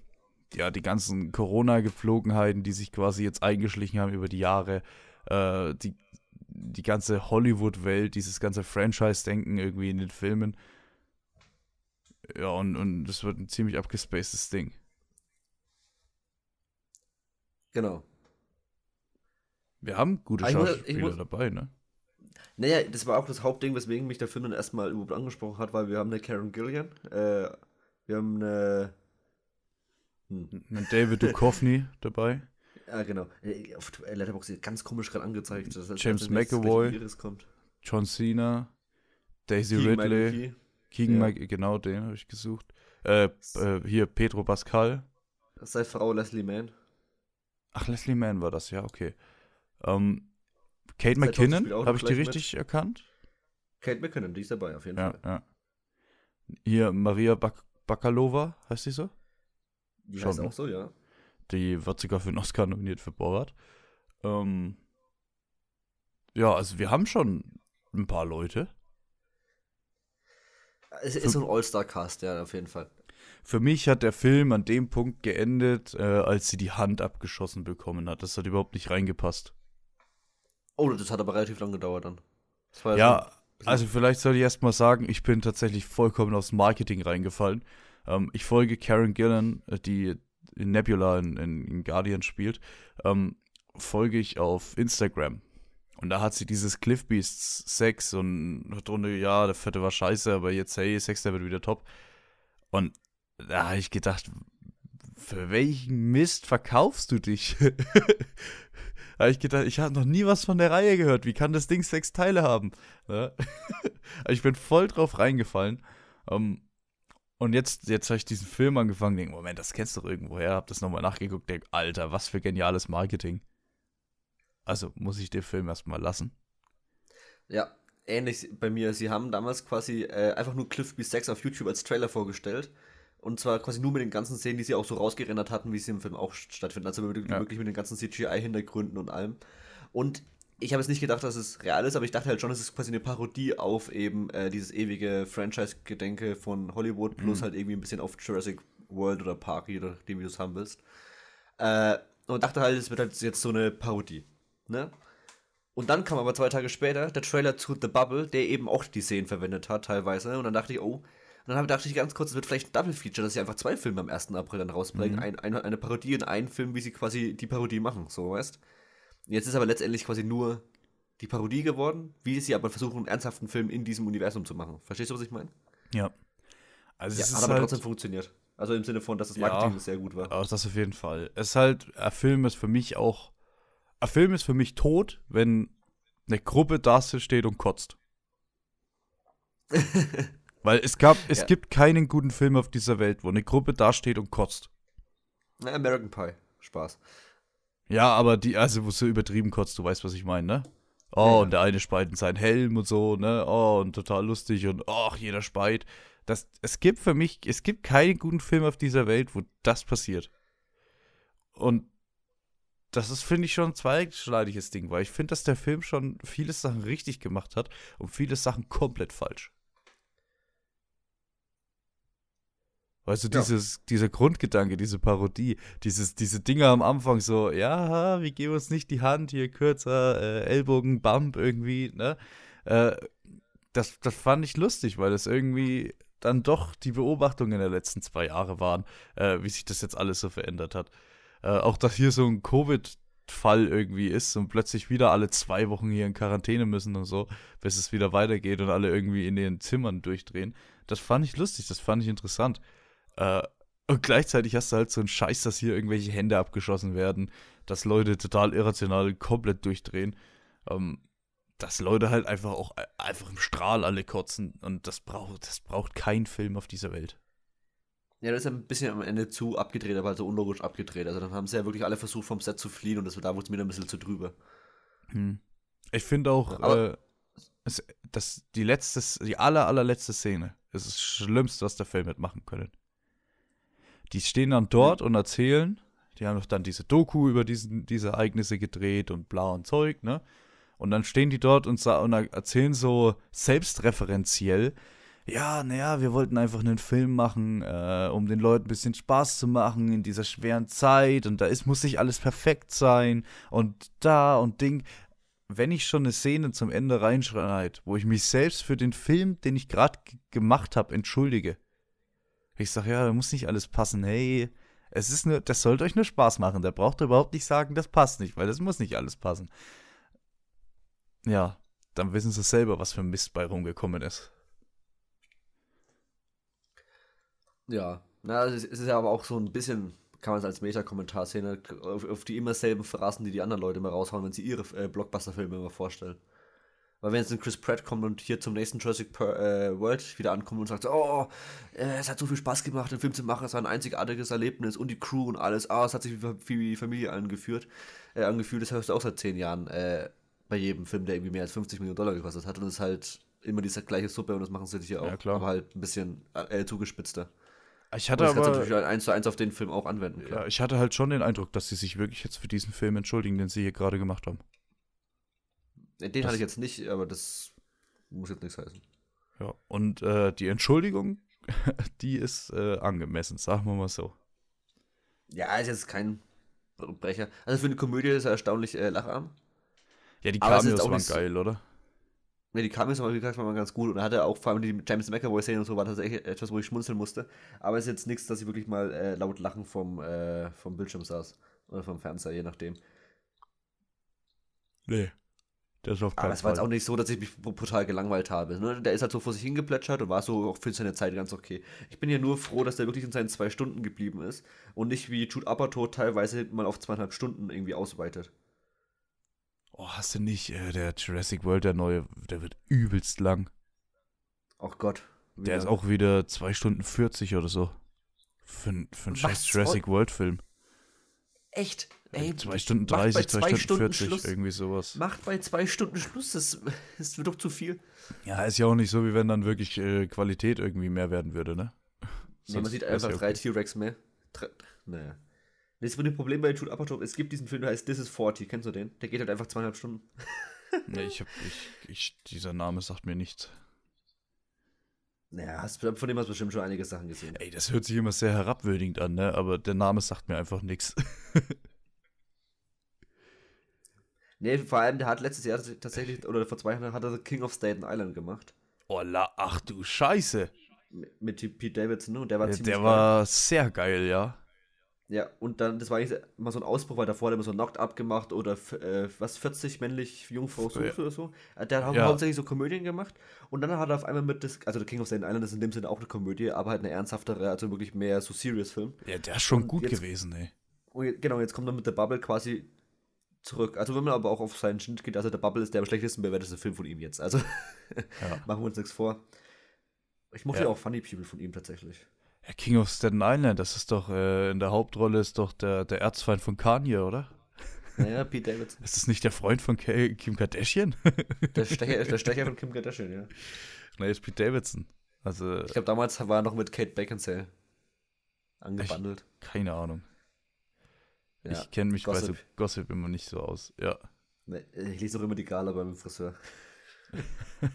ja, die ganzen Corona-Gepflogenheiten, die sich quasi jetzt eingeschlichen haben über die Jahre. Äh, die, die ganze Hollywood-Welt, dieses ganze Franchise-Denken irgendwie in den Filmen. Ja, und, und das wird ein ziemlich abgespacedes Ding. Genau. Wir haben gute ich muss- Schauspieler muss- dabei, ne? Naja, das war auch das Hauptding, weswegen mich der Film dann erstmal überhaupt angesprochen hat, weil wir haben eine Karen Gillian, äh, wir haben eine, hm, David Duchovny dabei. ja genau, Äh, auf Letterboxd ist ganz komisch gerade angezeigt. dass- dass James nächstes McAvoy. John Cena, Daisy Keegan-Michael Ridley. Keegan Ja. Michael, genau den habe ich gesucht. Äh, äh, hier Pedro Pascal. Seine Frau Leslie Mann. Ach, Leslie Mann war das, ja, okay. Ähm, Kate Johnson McKinnon, habe ich die gleich mit. richtig erkannt? Kate McKinnon, die ist dabei, auf jeden Ja, Fall. ja. Hier Maria Bak Bakalova, heißt die so? Die Schon, heißt auch so, ja. Die wird sogar für einen Oscar nominiert für Borat. Ähm, ja, also wir haben schon ein paar Leute. Es ist so ein All-Star-Cast, ja, auf jeden Fall. Für mich hat der Film an dem Punkt geendet, äh, als sie die Hand abgeschossen bekommen hat. Das hat überhaupt nicht reingepasst. Oh, das hat aber relativ lang gedauert dann. Ja, bisschen- also vielleicht soll ich erst mal sagen, ich bin tatsächlich vollkommen aufs Marketing reingefallen. Ähm, ich folge Karen Gillan, äh, die in Nebula in, in, in Guardian spielt, ähm, folge ich auf Instagram. Und da hat sie dieses Cliff Beasts 6 und hat drunter, ja, der vierte war scheiße, aber jetzt, hey, Sechster wird wieder top. Und da habe ich gedacht, für welchen Mist verkaufst du dich? da habe ich gedacht, ich habe noch nie was von der Reihe gehört. Wie kann das Ding sechs Teile haben? Ne? Also ich bin voll drauf reingefallen. Ähm, und jetzt, jetzt habe ich diesen Film angefangen, denke, Moment, das kennst du doch irgendwoher. Hab das nochmal nachgeguckt, denk, Alter, was für geniales Marketing. Also muss ich den Film erstmal lassen. Ja, ähnlich bei mir. Sie haben damals quasi äh, einfach nur Cliff Beast 6 auf YouTube als Trailer vorgestellt. Und zwar quasi nur mit den ganzen Szenen, die sie auch so rausgerendert hatten, wie sie im Film auch stattfinden. Also wirklich, Ja. wirklich mit den ganzen CGI-Hintergründen und allem. Und ich habe jetzt nicht gedacht, dass es real ist, aber ich dachte halt schon, es ist quasi eine Parodie auf eben äh, dieses ewige Franchise-Gedenke von Hollywood, plus halt irgendwie ein bisschen auf Jurassic World oder Park, je nachdem, wie du es haben willst. Äh, und dachte halt, es wird halt jetzt so eine Parodie. Ne? Und dann kam aber zwei Tage später der Trailer zu The Bubble, der eben auch die Szenen verwendet hat, teilweise. Und dann dachte ich, oh, und dann dachte ich ganz kurz, es wird vielleicht ein Double-Feature, dass sie einfach zwei Filme am 1. April dann rausbringen. Mhm. Ein, eine, eine Parodie und einen Film, wie sie quasi die Parodie machen, so, weißt Jetzt ist aber letztendlich quasi nur die Parodie geworden, wie sie aber versuchen, einen ernsthaften Film in diesem Universum zu machen. Verstehst du, was ich meine? Ja. Also Ja, es hat ist aber halt, trotzdem funktioniert. Also im Sinne von, dass das Ja. Marketing sehr gut war. Auch das auf jeden Fall. Es ist halt, ein Film ist für mich auch, ein Film ist für mich tot, wenn eine Gruppe da steht und kotzt. Weil es gab, es Ja. gibt keinen guten Film auf dieser Welt, wo eine Gruppe da steht und kotzt. Na, American Pie. Spaß. Ja, aber die, also wo es so übertrieben kotzt, du weißt, was ich meine, ne? Oh, Ja, und der eine speit in seinen Helm und so, ne? Oh, und total lustig und ach, jeder speit. Das, es gibt für mich, es gibt keinen guten Film auf dieser Welt, wo das passiert. Und das ist, finde ich, schon ein zweischneidiges Ding, weil ich finde, dass der Film schon viele Sachen richtig gemacht hat und viele Sachen komplett falsch. Weißt du, Ja. dieses, dieser Grundgedanke, diese Parodie, dieses, diese Dinger am Anfang so, ja, wir geben uns nicht die Hand, hier kürzer, äh, Ellbogen, Bump irgendwie, ne? Äh, das, das fand ich lustig, weil das irgendwie dann doch die Beobachtungen der letzten zwei Jahre waren, äh, wie sich das jetzt alles so verändert hat. Äh, auch, dass hier so ein Covid-Fall irgendwie ist und plötzlich wieder alle zwei Wochen hier in Quarantäne müssen und so, bis es wieder weitergeht und alle irgendwie in ihren Zimmern durchdrehen. Das fand ich lustig, das fand ich interessant. Äh, und gleichzeitig hast du halt so einen Scheiß, dass hier irgendwelche Hände abgeschossen werden, dass Leute total irrational komplett durchdrehen. Ähm, dass Leute halt einfach auch äh, einfach im Strahl alle kotzen und das braucht, das braucht kein Film auf dieser Welt. Ja, das ist ein bisschen am Ende zu abgedreht, aber so unlogisch abgedreht. Also dann haben sie ja wirklich alle versucht, vom Set zu fliehen und das, da wurde es mir ein bisschen zu drüber. Hm. Ich finde auch, äh, es, das, die letzte, die aller, allerletzte Szene ist das Schlimmste, was der Film hätte machen können. Die stehen dann dort und erzählen, die haben doch dann diese Doku über diesen, diese Ereignisse gedreht und bla und Zeug, ne? Und dann stehen die dort und, und erzählen so selbstreferenziell, ja, naja, wir wollten einfach einen Film machen, äh, um den Leuten ein bisschen Spaß zu machen in dieser schweren Zeit und da ist, muss nicht alles perfekt sein und da und Ding. Wenn ich schon eine Szene zum Ende reinschneide, wo ich mich selbst für den Film, den ich gerade gemacht habe, entschuldige. Ich sage, ja, da muss nicht alles passen. Hey, es ist nur, das sollte euch nur Spaß machen. Da braucht ihr überhaupt nicht sagen, das passt nicht, weil das muss nicht alles passen. Ja, dann wissen sie selber, was für ein Mist bei rumgekommen ist. Ja, na, es ist ja aber auch so ein bisschen, kann man es als Meta-Kommentar sehen, auf, auf, die immer selben Phrasen, die die anderen Leute immer raushauen, wenn sie ihre äh, Blockbuster-Filme immer vorstellen. Weil wenn jetzt ein Chris Pratt kommt und hier zum nächsten Jurassic per, äh, World wieder ankommt und sagt, oh, äh, es hat so viel Spaß gemacht, den Film zu machen, es war ein einzigartiges Erlebnis und die Crew und alles, ah, es hat sich wie, Familie angeführt, äh, angefühlt, das hörst du auch seit zehn Jahren äh, bei jedem Film, der irgendwie mehr als 50 Millionen Dollar gekostet hat und es ist halt immer diese gleiche Suppe und das machen sie hier auch, ja, aber halt ein bisschen äh, zugespitzter. Ich hatte das aber, kannst du natürlich eins zu eins auf den Film auch anwenden. Klar. Ja, ich hatte halt schon den Eindruck, dass sie sich wirklich jetzt für diesen Film entschuldigen, den sie hier gerade gemacht haben. Den das, hatte ich jetzt nicht, aber das muss jetzt nichts heißen. Ja, und äh, die Entschuldigung, die ist äh, angemessen, sagen wir mal so. Ja, ist jetzt kein Brecher. Also für eine Komödie ist er erstaunlich äh, lacharm. Ja, die Cameos waren geil, oder? Ja, die Cameos waren, wie gesagt, waren ganz gut. Und hatte auch vor allem die James McAvoy-Szene und so, war tatsächlich etwas, wo ich schmunzeln musste. Aber es ist jetzt nichts, dass ich wirklich mal äh, laut lachen vom, äh, vom Bildschirm saß. Oder vom Fernseher, je nachdem. Nee. Das auf Aber es war jetzt auch nicht so, dass ich mich brutal gelangweilt habe. Ne? Der ist halt so vor sich hingeplätschert und war so auch für seine Zeit ganz okay. Ich bin ja nur froh, dass der wirklich in seinen zwei Stunden geblieben ist und nicht wie Jude Apatow teilweise mal auf zweieinhalb Stunden irgendwie ausweitet. Oh, hast du nicht, äh, der Jurassic World, der neue, der wird übelst lang. Ach Gott. Der ist auch wieder 2 Stunden 40 oder so. Für, für einen scheiß Jurassic World Film. Echt? Ey, 2 Stunden 30, 2 Stunden, Stunden 40, Schluss. irgendwie sowas. Macht bei 2 Stunden Schluss, das, das wird doch zu viel. Ja, ist ja auch nicht so, wie wenn dann wirklich äh, Qualität irgendwie mehr werden würde, ne? Nee, man sieht einfach drei okay. T-Rex mehr. Naja. Das Problem bei Jude Apatow, es gibt diesen Film, der heißt This is 40. Kennst du den? Der geht halt einfach zweieinhalb Stunden. nee, ich hab, ich, ich, dieser Name sagt mir nichts. Naja, hast, von dem hast du bestimmt schon einige Sachen gesehen. Ey, das hört sich immer sehr herabwürdigend an, ne? Aber der Name sagt mir einfach nichts. nee, vor allem, der hat letztes Jahr tatsächlich, oder vor zwei Jahren hat er King of Staten Island gemacht. Oh, la, ach du Scheiße. Mit, Pete Davidson, ne? Und der war ja, ziemlich Der war sehr geil, ja. Ja, und dann, das war eigentlich mal so ein Ausbruch, weil davor hat er immer so Knocked Up gemacht oder äh, was, 40 männlich Jungfrau sucht ja. oder so. Äh, der hat ja. hauptsächlich so Komödien gemacht und dann hat er auf einmal mit, das, also The King of Staten Island ist in dem Sinne auch eine Komödie, aber halt eine ernsthaftere, also wirklich mehr so Serious-Film. Ja, der ist schon und gut jetzt, gewesen, ey. Und genau, jetzt kommt er mit der Bubble quasi zurück. Also wenn man aber auch auf seinen Schnitt geht, also der Bubble ist der am schlechtesten bewertete Film von ihm jetzt. Also ja. machen wir uns nichts vor. Ich mochte ja auch Funny People von ihm tatsächlich. Ja, King of Staten Island, das ist doch, äh, in der Hauptrolle ist doch der, der Erzfeind von Kanye, oder? Ja, Pete Davidson. Ist das nicht der Freund von K Kim Kardashian? Der Stecher, der Stecher von Kim Kardashian, ja. Nein, ist Pete Davidson. Also, ich glaube, damals war er noch mit Kate Beckinsale angebandelt. Ich, keine Ahnung. Ja, ich kenne mich Gossip. bei so Gossip immer nicht so aus, ja. Nee, ich lese auch immer die Gala beim Friseur.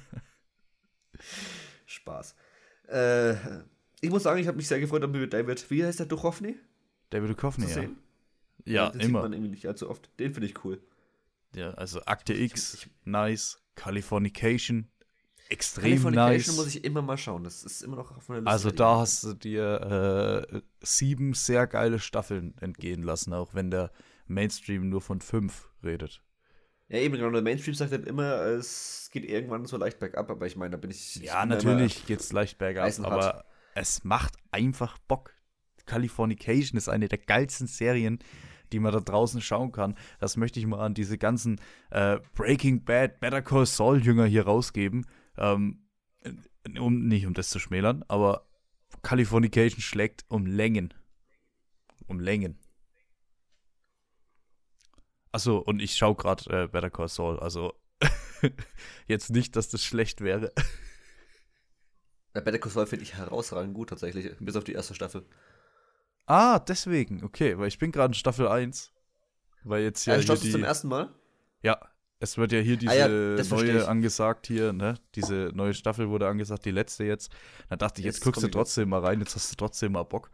Spaß. Äh, ich muss sagen, ich habe mich sehr gefreut mit David. Wie heißt der Duchovny? David Duchovny, ja. Ja, den immer. Sieht man irgendwie nicht allzu oft. Den finde ich cool. Ja, also Akte X, ich, nice. Californication, extrem Californication nice. muss ich immer mal schauen. Das ist immer noch auf meiner Liste. Also da hast du dir äh, sieben sehr geile Staffeln entgehen lassen, auch wenn der Mainstream nur von fünf redet. Ja, eben genau. Der Mainstream sagt halt immer, es geht irgendwann so leicht bergab, aber ich meine, da bin ich. Ja, natürlich geht es leicht bergab, aber es macht einfach Bock. Californication ist eine der geilsten Serien, die man da draußen schauen kann. Das möchte ich mal an diese ganzen äh, Breaking Bad, Better Call Saul Jünger hier rausgeben. Ähm, um, nicht um das zu schmälern, aber Californication schlägt um Längen. Um Längen. Achso, und ich schaue gerade äh, Better Call Saul, also jetzt nicht, dass das schlecht wäre. Ja, Better Call Saul finde ich herausragend gut tatsächlich, bis auf die erste Staffel. Ah, deswegen, okay, weil ich bin gerade in Staffel 1. Weil jetzt ja. Ja, hier schaust du die, zum ersten Mal? Ja, es wird ja hier diese Ah ja, neue angesagt hier, ne? Diese neue Staffel wurde angesagt, die letzte jetzt. Da dachte ich, jetzt, Jetzt guckst du trotzdem mal rein, jetzt hast du trotzdem mal Bock.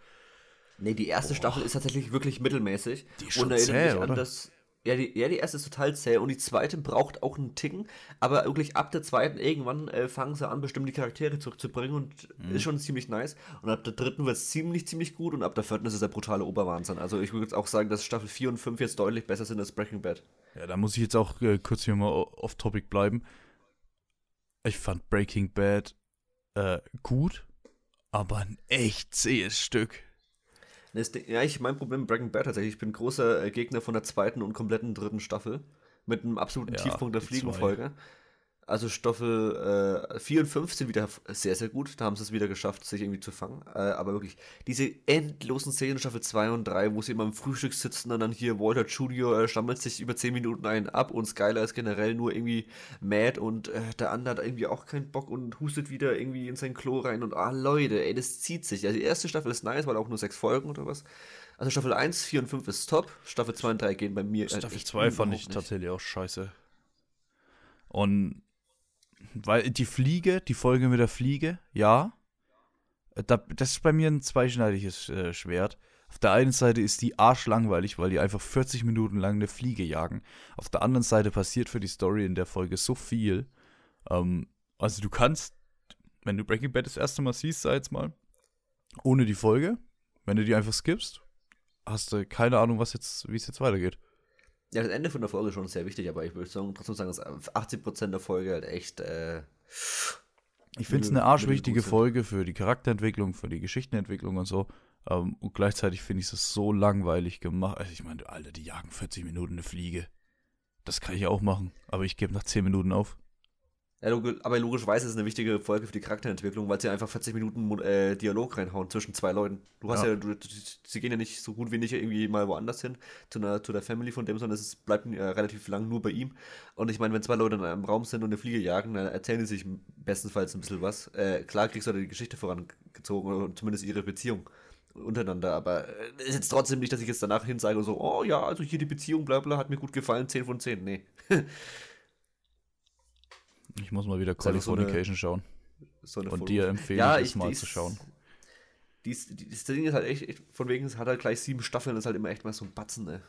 Nee, die erste Staffel ist tatsächlich wirklich mittelmäßig. Die ist schon und erinnert zäh, mich an oder? das. Ja die, ja, die erste ist total zäh und die zweite braucht auch einen Ticken, aber wirklich ab der zweiten irgendwann äh, fangen sie an, bestimmte Charaktere zurückzubringen und Mhm. ist schon ziemlich nice. Und ab der dritten wird es ziemlich, ziemlich gut und ab der vierten ist es der brutale Oberwahnsinn. Also ich würde jetzt auch sagen, dass Staffel 4 und 5 jetzt deutlich besser sind als Breaking Bad. Ja, da muss ich jetzt auch äh, kurz hier mal off-topic bleiben. Ich fand Breaking Bad äh, gut, aber ein echt zähes Stück. Das Ja, ich mein Problem mit Breaking Bad tatsächlich. Ich bin großer äh, Gegner von der zweiten und kompletten dritten Staffel. Mit einem absoluten Ja, Tiefpunkt der Fliegenfolge. Also Staffel äh, 4 und 5 sind wieder sehr, sehr gut. Da haben sie es wieder geschafft, sich irgendwie zu fangen. Äh, aber wirklich, diese endlosen Szenen Staffel 2 und 3, wo sie immer am Frühstück sitzen und dann hier Walter Jr. Äh, stammelt sich über 10 Minuten einen ab und Skyler ist generell nur irgendwie mad und äh, der andere hat irgendwie auch keinen Bock und hustet wieder irgendwie in sein Klo rein und ah Leute, ey, das zieht sich. Also die erste Staffel ist nice, weil auch nur sechs Folgen oder was. Also Staffel 1, 4 und 5 ist top. Staffel 2 und 3 gehen bei mir. äh, Staffel echt 2 fand ich nicht. tatsächlich auch scheiße. Und weil die Fliege, die Folge mit der Fliege, ja. Äh, Da, das ist bei mir ein zweischneidiges äh, Schwert. Auf der einen Seite ist die arschlangweilig, weil die einfach 40 Minuten lang eine Fliege jagen. Auf der anderen Seite passiert für die Story in der Folge so viel. Ähm, also du kannst, wenn du Breaking Bad das erste Mal siehst, sag jetzt mal, ohne die Folge, wenn du die einfach skippst, hast du keine Ahnung, was jetzt, wie es jetzt weitergeht. Ja, das Ende von der Folge ist schon sehr wichtig, aber ich würde sagen, trotzdem sagen, dass 80% der Folge halt echt. Äh, Ich finde es eine arschwichtige. Folge für die Charakterentwicklung, für die Geschichtenentwicklung und so. Ähm, und gleichzeitig finde ich es so langweilig gemacht. Also ich meine, Alter, die jagen 40 Minuten eine Fliege. Das kann ich auch machen, aber ich gebe nach 10 Minuten auf. Aber logischerweise ist es eine wichtige Folge für die Charakterentwicklung, weil sie einfach 40 Minuten äh, Dialog reinhauen zwischen zwei Leuten. Du hast Ja. ja, du, sie gehen ja nicht so gut wie nicht irgendwie mal woanders hin, zu, einer, zu der Family von dem, sondern es bleibt äh, relativ lang nur bei ihm. Und ich meine, wenn zwei Leute in einem Raum sind und eine Fliege jagen, dann erzählen die sich bestenfalls ein bisschen was. Äh, klar kriegst du da die Geschichte vorangezogen oder zumindest ihre Beziehung untereinander, aber äh, ist jetzt trotzdem nicht, dass ich jetzt danach hin sage und so, oh ja, also hier die Beziehung, bla bla, hat mir gut gefallen, 10 von 10. Nee. Ich muss mal wieder halt so eine- schauen. So Und Folge. dir empfehle Ja, ich, ich- das mal zu schauen. Dies, die- das Ding ist halt echt, echt, von wegen, es hat halt gleich sieben Staffeln, das ist halt immer echt mal so ein Batzen, ne?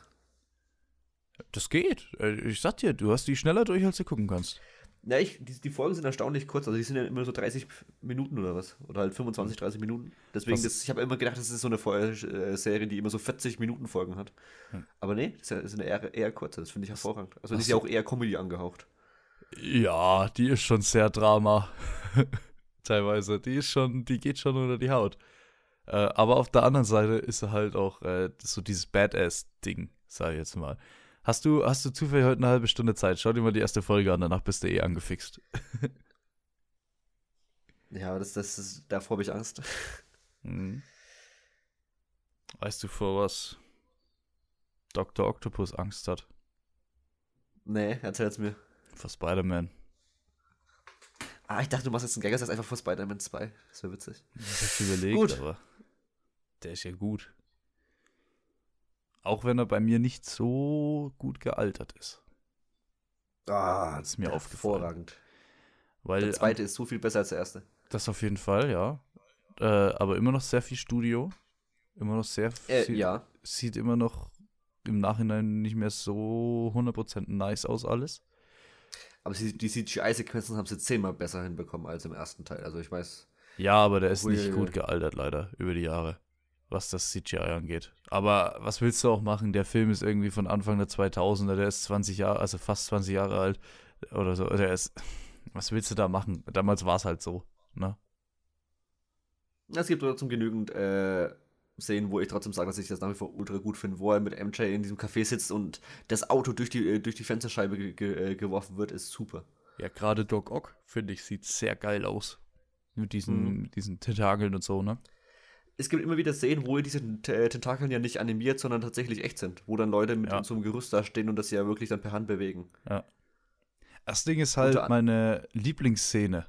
Das geht. Äh, Ich sag dir, du hast die schneller durch, als du gucken kannst. Ja, ich, die, die Folgen sind erstaunlich kurz, also die sind ja immer so 30 Minuten oder was. Oder halt 25, 30 Minuten. Deswegen, das, ich habe immer gedacht, das ist so eine Fol- äh, Serie, die immer so 40 Minuten Folgen hat. Hm. Aber nee, das ist, ja, das ist eine eher, eher kurze, das finde ich hervorragend. Also die ist ja auch eher Comedy angehaucht. Ja, die ist schon sehr Drama. Teilweise. Die ist schon, die geht schon unter die Haut. Äh, aber auf der anderen Seite ist halt auch äh, so dieses Badass-Ding, sag ich jetzt mal. Hast du, hast du zufällig heute eine halbe Stunde Zeit? Schau dir mal die erste Folge an, danach bist du eh angefixt. Ja, das, das ist, davor habe ich Angst. Mhm. Weißt du, vor was Dr. Octopus Angst hat? nee, erzähl's mir. Vor Spider-Man. Ah, ich dachte, du machst jetzt einen Gag, das heißt einfach vor Spider-Man 2. Das wäre witzig. Ich hab's überlegt, Gut. aber der ist ja gut. Auch wenn er bei mir nicht so gut gealtert ist. Ah, ist mir aufgefallen. Hervorragend. Weil Der zweite ist so viel besser als der erste. das auf jeden Fall, ja. Äh, aber immer noch sehr viel Studio. Immer noch sehr Äh, viel. ja. Sieht immer noch im Nachhinein nicht mehr so 100% nice aus alles. Aber sie, die CGI-Sequenzen haben sie zehnmal besser hinbekommen als im ersten Teil. Also ich weiß. Ja, aber der ist nicht gut gealtert, leider, über die Jahre, was das CGI angeht. Aber was willst du auch machen? Der Film ist irgendwie von Anfang der 2000er, der ist 20 Jahre, also fast 20 Jahre alt oder so. Der ist, was willst du da machen? Damals war es halt so, ne? Es gibt trotzdem genügend äh, Szenen, wo ich trotzdem sage, dass ich das nach wie vor ultra gut finde, wo er mit MJ in diesem Café sitzt und das Auto durch die, äh, durch die Fensterscheibe ge ge äh, geworfen wird, ist super. Ja, gerade Doc Ock, finde ich, sieht sehr geil aus. Mit diesen, Mhm. diesen Tentakeln und so, ne? es gibt immer wieder Szenen, wo diese äh, Tentakeln ja nicht animiert, sondern tatsächlich echt sind. Wo dann Leute mit Ja. so einem Gerüst da stehen und das ja wirklich dann per Hand bewegen. Ja. Das Ding ist halt, meine Lieblingsszene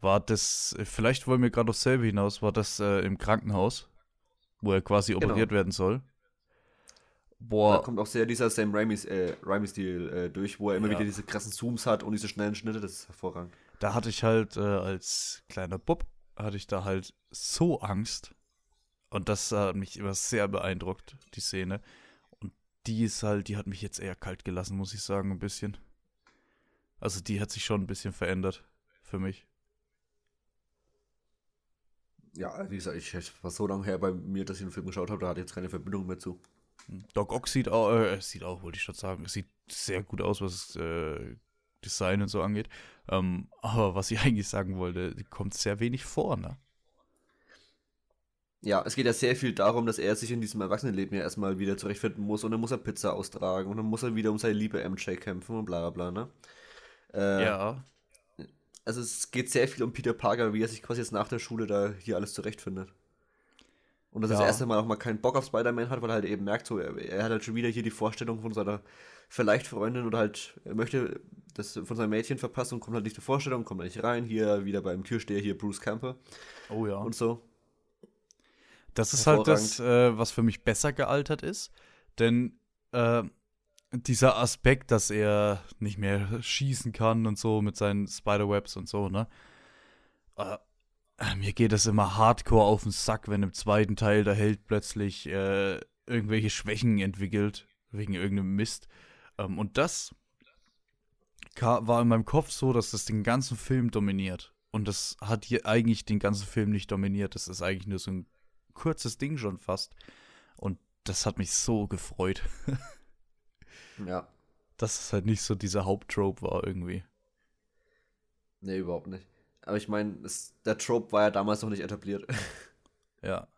war das, vielleicht wollen wir gerade aufs selbe hinaus, war das äh, im Krankenhaus, wo er quasi Genau. operiert werden soll. Da Boah, kommt auch sehr dieser Sam Raimi-Stil äh, Raimi äh, durch, wo er immer Ja. wieder diese krassen Zooms hat und diese schnellen Schnitte. Das ist hervorragend. da hatte ich halt äh, als kleiner Bub, hatte ich da halt so Angst. Und das hat mich immer sehr beeindruckt, die Szene. Und die ist halt, die hat mich jetzt eher kalt gelassen, muss ich sagen, ein bisschen. Also die hat sich schon ein bisschen verändert für mich. Ja, wie gesagt, ich war so lange her bei mir, dass ich den Film geschaut habe, da hatte ich jetzt keine Verbindung mehr zu. Doc Ock sieht auch, äh, sieht auch, wollte ich schon sagen, es sieht sehr gut aus, was äh, Design und so angeht. Ähm, aber was ich eigentlich sagen wollte, kommt sehr wenig vor, ne? Ja, es geht ja sehr viel darum, dass er sich in diesem Erwachsenenleben ja erstmal wieder zurechtfinden muss und dann muss er Pizza austragen und dann muss er wieder um seine liebe MJ kämpfen und bla bla bla, ne? Äh, Ja. Also es geht sehr viel um Peter Parker, wie er sich quasi jetzt nach der Schule da hier alles zurechtfindet. Und dass er Ja. das erste Mal auch mal keinen Bock auf Spider-Man hat, weil er halt eben merkt, so, er, er hat halt schon wieder hier die Vorstellung von seiner vielleicht Freundin oder halt, er möchte das von seinem Mädchen verpassen und kommt halt nicht zur Vorstellung, kommt nicht rein, hier wieder beim Türsteher, hier Bruce Camper Oh ja. und so. Das ist halt das, äh, was für mich besser gealtert ist. Denn äh, dieser Aspekt, dass er nicht mehr schießen kann und so mit seinen Spiderwebs und so, ne? Äh, mir geht das immer hardcore auf den Sack, wenn im zweiten Teil der Held plötzlich äh, irgendwelche Schwächen entwickelt, wegen irgendeinem Mist. Ähm, und das war in meinem Kopf so, dass das den ganzen Film dominiert. Und das hat hier eigentlich den ganzen Film nicht dominiert. Das ist eigentlich nur so ein kurzes Ding schon fast. Und das hat mich so gefreut, Ja, dass es halt nicht so dieser Haupttrope war irgendwie. nee, überhaupt nicht. Aber ich meine, der Trope war ja damals noch nicht etabliert. Ja.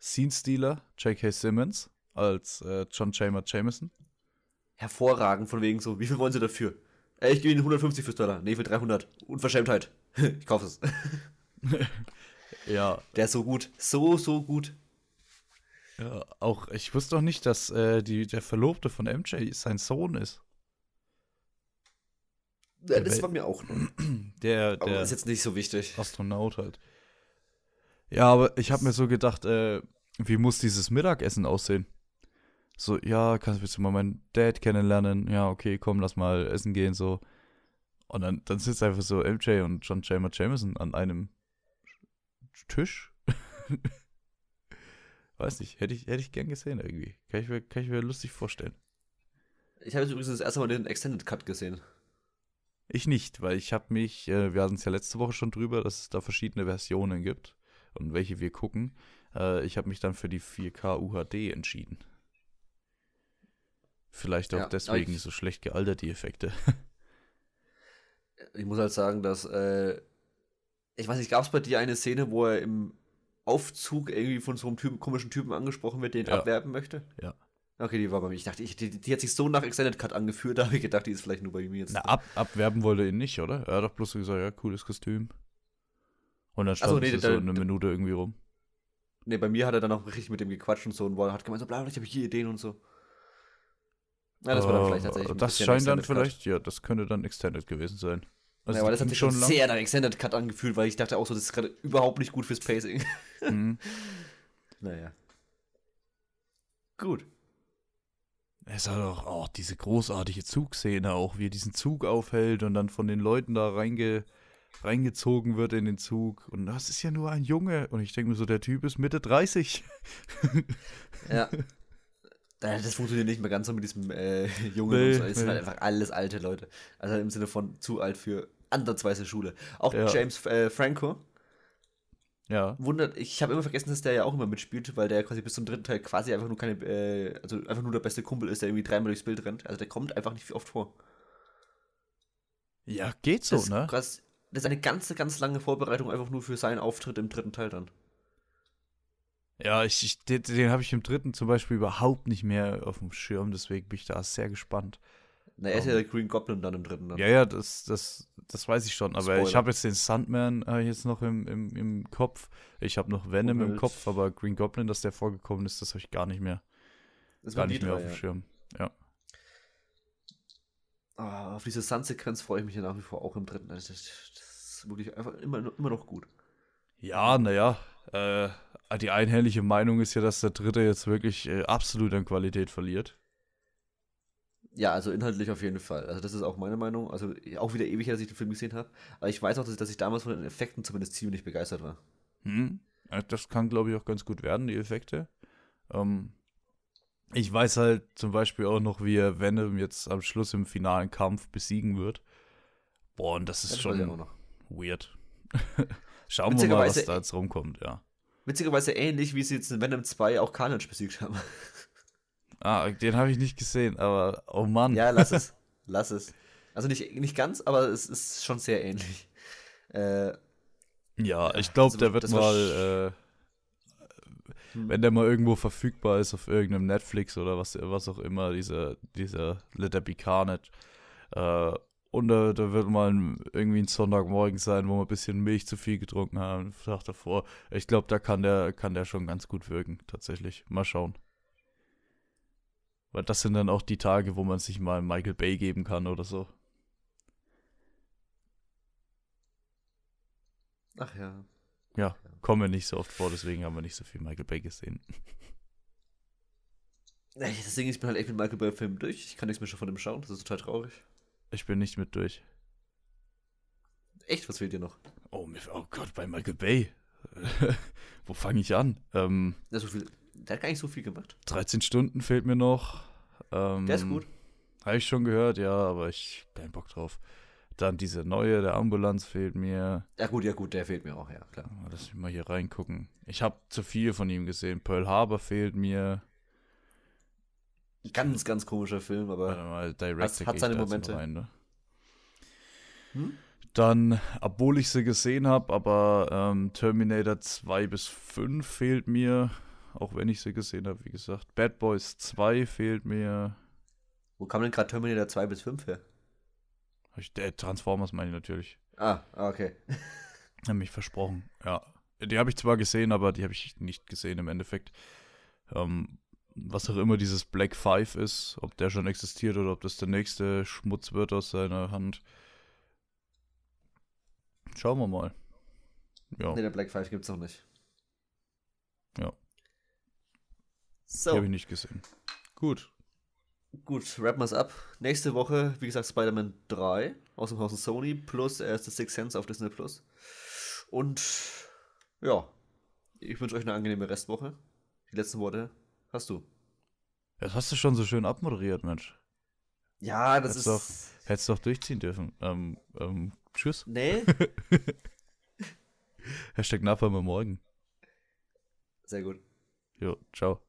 Scene Stealer, J.K. Simmons als äh, John Chamber Jameson. Hervorragend, von wegen so, wie viel wollen sie dafür? Ey, ich gebe ihnen 150 fürs Dollar. Nee, für 300. Unverschämtheit. ich kaufe es. Ja, Der ist so gut. So, so gut. Ja, auch ich wusste doch nicht, dass äh, die, der Verlobte von MJ sein Sohn ist. Ja, das war mir auch neu. Der, Aber der ist jetzt nicht so wichtig. Astronaut halt. Ja, aber ich habe mir so gedacht, äh, wie muss dieses Mittagessen aussehen? So, ja, kannst du mal meinen Dad kennenlernen? Ja, okay, komm, lass mal essen gehen, so. Und dann, dann sitzt einfach so MJ und John Jamer Jameson an einem Tisch. Weiß nicht, hätte ich, hätte ich gern gesehen irgendwie. Kann ich, mir, kann ich mir lustig vorstellen. Ich habe jetzt übrigens das erste Mal den Extended Cut gesehen. Ich nicht, weil ich habe mich, äh, wir hatten es ja letzte Woche schon drüber, dass es da verschiedene Versionen gibt und welche wir gucken. Äh, ich habe mich dann für die 4K UHD entschieden. Vielleicht auch Ja, deswegen ich- so schlecht gealtert, die Effekte. Ich muss halt sagen, dass, äh, ich weiß nicht, gab es bei dir eine Szene, wo er im Aufzug irgendwie von so einem Typen, komischen Typen angesprochen wird, den Ja. abwerben möchte? Ja. Okay, die war bei mir. Ich dachte, ich, die, die hat sich so nach Extended Cut angeführt, da habe ich gedacht, die ist vielleicht nur bei mir jetzt. Na, ab, abwerben wollte ihn nicht, oder? Er hat doch bloß so gesagt, ja, cooles Kostüm. Und dann stand so, es nee, so da- eine da- Minute irgendwie rum. Ne, bei mir hat er dann auch richtig mit dem gequatscht und so und hat gemeint, so bla, ich habe hier Ideen und so. Ja, das war dann vielleicht tatsächlich. Das scheint dann Extended Cut. vielleicht, ja, das könnte dann Extended gewesen sein. Also ja, aber das hat sich schon lang. sehr nach Extended Cut angefühlt, weil ich dachte auch so, das ist gerade überhaupt nicht gut fürs Pacing. Mhm. naja. Gut. Es hat auch oh, diese großartige Zugszene auch, wie er diesen Zug aufhält und dann von den Leuten da reinge, reingezogen wird in den Zug. Und das ist ja nur ein Junge. Und ich denke mir so, der Typ ist Mitte 30. Ja. Da- Das funktioniert nicht mehr ganz so mit diesem äh, Jungen Nee, und so. Es sind nee. halt einfach alles alte Leute. Also im Sinne von zu alt für ansatzweise Schule. Auch Ja. James äh, Franco Ja. wundert, ich habe immer vergessen, dass der ja auch immer mitspielt, weil der quasi bis zum dritten Teil quasi einfach nur keine, äh, also einfach nur der beste Kumpel ist, der irgendwie dreimal durchs Bild rennt. Also der kommt einfach nicht oft vor. Ja, geht so, das, ne? krass. das ist eine ganze, ganz lange Vorbereitung einfach nur für seinen Auftritt im dritten Teil dann. Ja, ich, ich, den, den habe ich im dritten zum Beispiel überhaupt nicht mehr auf dem Schirm, deswegen bin ich da sehr gespannt. Na, er ist ja der Green Goblin dann im dritten. Dann. Ja, ja, das, das, das weiß ich schon. Aber Spoiler. ich habe jetzt den Sandman äh, jetzt noch im, im, im Kopf. Ich habe noch Venom im Wild. Kopf, aber Green Goblin, dass der vorgekommen ist, das habe ich gar nicht mehr, Das gar nicht mehr drei, auf dem ja. Schirm. Ja. Ah, auf diese Sun-Sequenz freue ich mich ja nach wie vor auch im dritten. Das, das, das ist wirklich einfach immer, immer noch gut. Ja, naja. Äh, die einhellige Meinung ist ja, dass der dritte jetzt wirklich äh, absolut an Qualität verliert. Ja, also inhaltlich auf jeden Fall. Also das ist auch meine Meinung. Also auch wieder ewig, her, dass ich den Film gesehen habe. Aber ich weiß auch, dass ich, dass ich damals von den Effekten zumindest ziemlich begeistert war. Hm. Das kann, glaube ich, auch ganz gut werden, die Effekte. Ähm, ich weiß halt zum Beispiel auch noch, wie er Venom jetzt am Schluss im finalen Kampf besiegen wird. Boah, und das ist Das schon noch. weird. Schauen wir mal, was da jetzt rumkommt, ja. Witzigerweise ähnlich, wie sie jetzt in Venom 2 auch Carnage besiegt haben. Ah, den habe ich nicht gesehen, aber oh Mann. ja, lass es. lass es. Also nicht, nicht ganz, aber es ist schon sehr ähnlich. Äh, Ja, ich glaube, also der wird mal, äh, wenn der mal irgendwo verfügbar ist auf irgendeinem Netflix oder was, was auch immer, dieser, dieser Let There Be Carnage. Äh, und da, da wird mal ein, irgendwie ein Sonntagmorgen sein, wo wir ein bisschen Milch zu viel getrunken haben. Tag davor. Ich glaube, da kann der, kann der schon ganz gut wirken, tatsächlich. Mal schauen. Weil das sind dann auch die Tage, wo man sich mal Michael Bay geben kann oder so. ach ja. Ja, kommen wir nicht so oft vor, deswegen haben wir nicht so viel Michael Bay gesehen. Das Ding ist, ich bin halt echt mit Michael Bay-Filmen durch. Ich kann nichts mehr schon von dem schauen. Das ist total traurig. Ich bin nicht mit durch. Echt, was fehlt dir noch? Oh, oh Gott, bei Michael Bay. Wo fange ich an? Ähm, Ja, so viel, der hat gar nicht so viel gemacht. 13 Stunden fehlt mir noch. Ähm, Der ist gut. Habe ich schon gehört, ja, aber ich keinen Bock drauf. Dann diese neue, der Ambulanz fehlt mir. Ja gut, ja gut, der fehlt mir auch, ja, klar. Lass mich mal hier reingucken. Ich habe zu viel von ihm gesehen. Pearl Harbor fehlt mir. Ganz, ganz komischer Film, aber Warte mal, Director hat seine Momente. Rein, ne? Hm? Dann, obwohl ich sie gesehen habe, aber ähm, Terminator 2 bis 5 fehlt mir. Auch wenn ich sie gesehen habe, wie gesagt. Bad Boys 2 fehlt mir. wo kam denn gerade Terminator 2 bis 5 her? Ich, äh, Transformers meine ich natürlich. Ah, ah, okay. Hab mich versprochen, ja. Die habe ich zwar gesehen, aber die habe ich nicht gesehen im Endeffekt. Ähm, was auch immer dieses Black Five ist, ob der schon existiert oder ob das der nächste Schmutz wird aus seiner Hand. Schauen wir mal. Ja, Ne, der Black Five gibt's noch nicht. Ja. Die So, habe ich nicht gesehen. Gut. gut, rappen wir's ab. Nächste Woche, wie gesagt, Spider-Man 3 aus dem Hause Sony plus erste Six Sense auf Disney Plus. Und ja, ich wünsche euch eine angenehme Restwoche. Die letzten Worte hast du. Das hast du schon so schön abmoderiert, Mensch. Ja, das Hättest ist. Hättest doch durchziehen dürfen. Ähm, ähm, tschüss. Nee, Hashtag Nachbar morgen. sehr gut. Jo, ciao.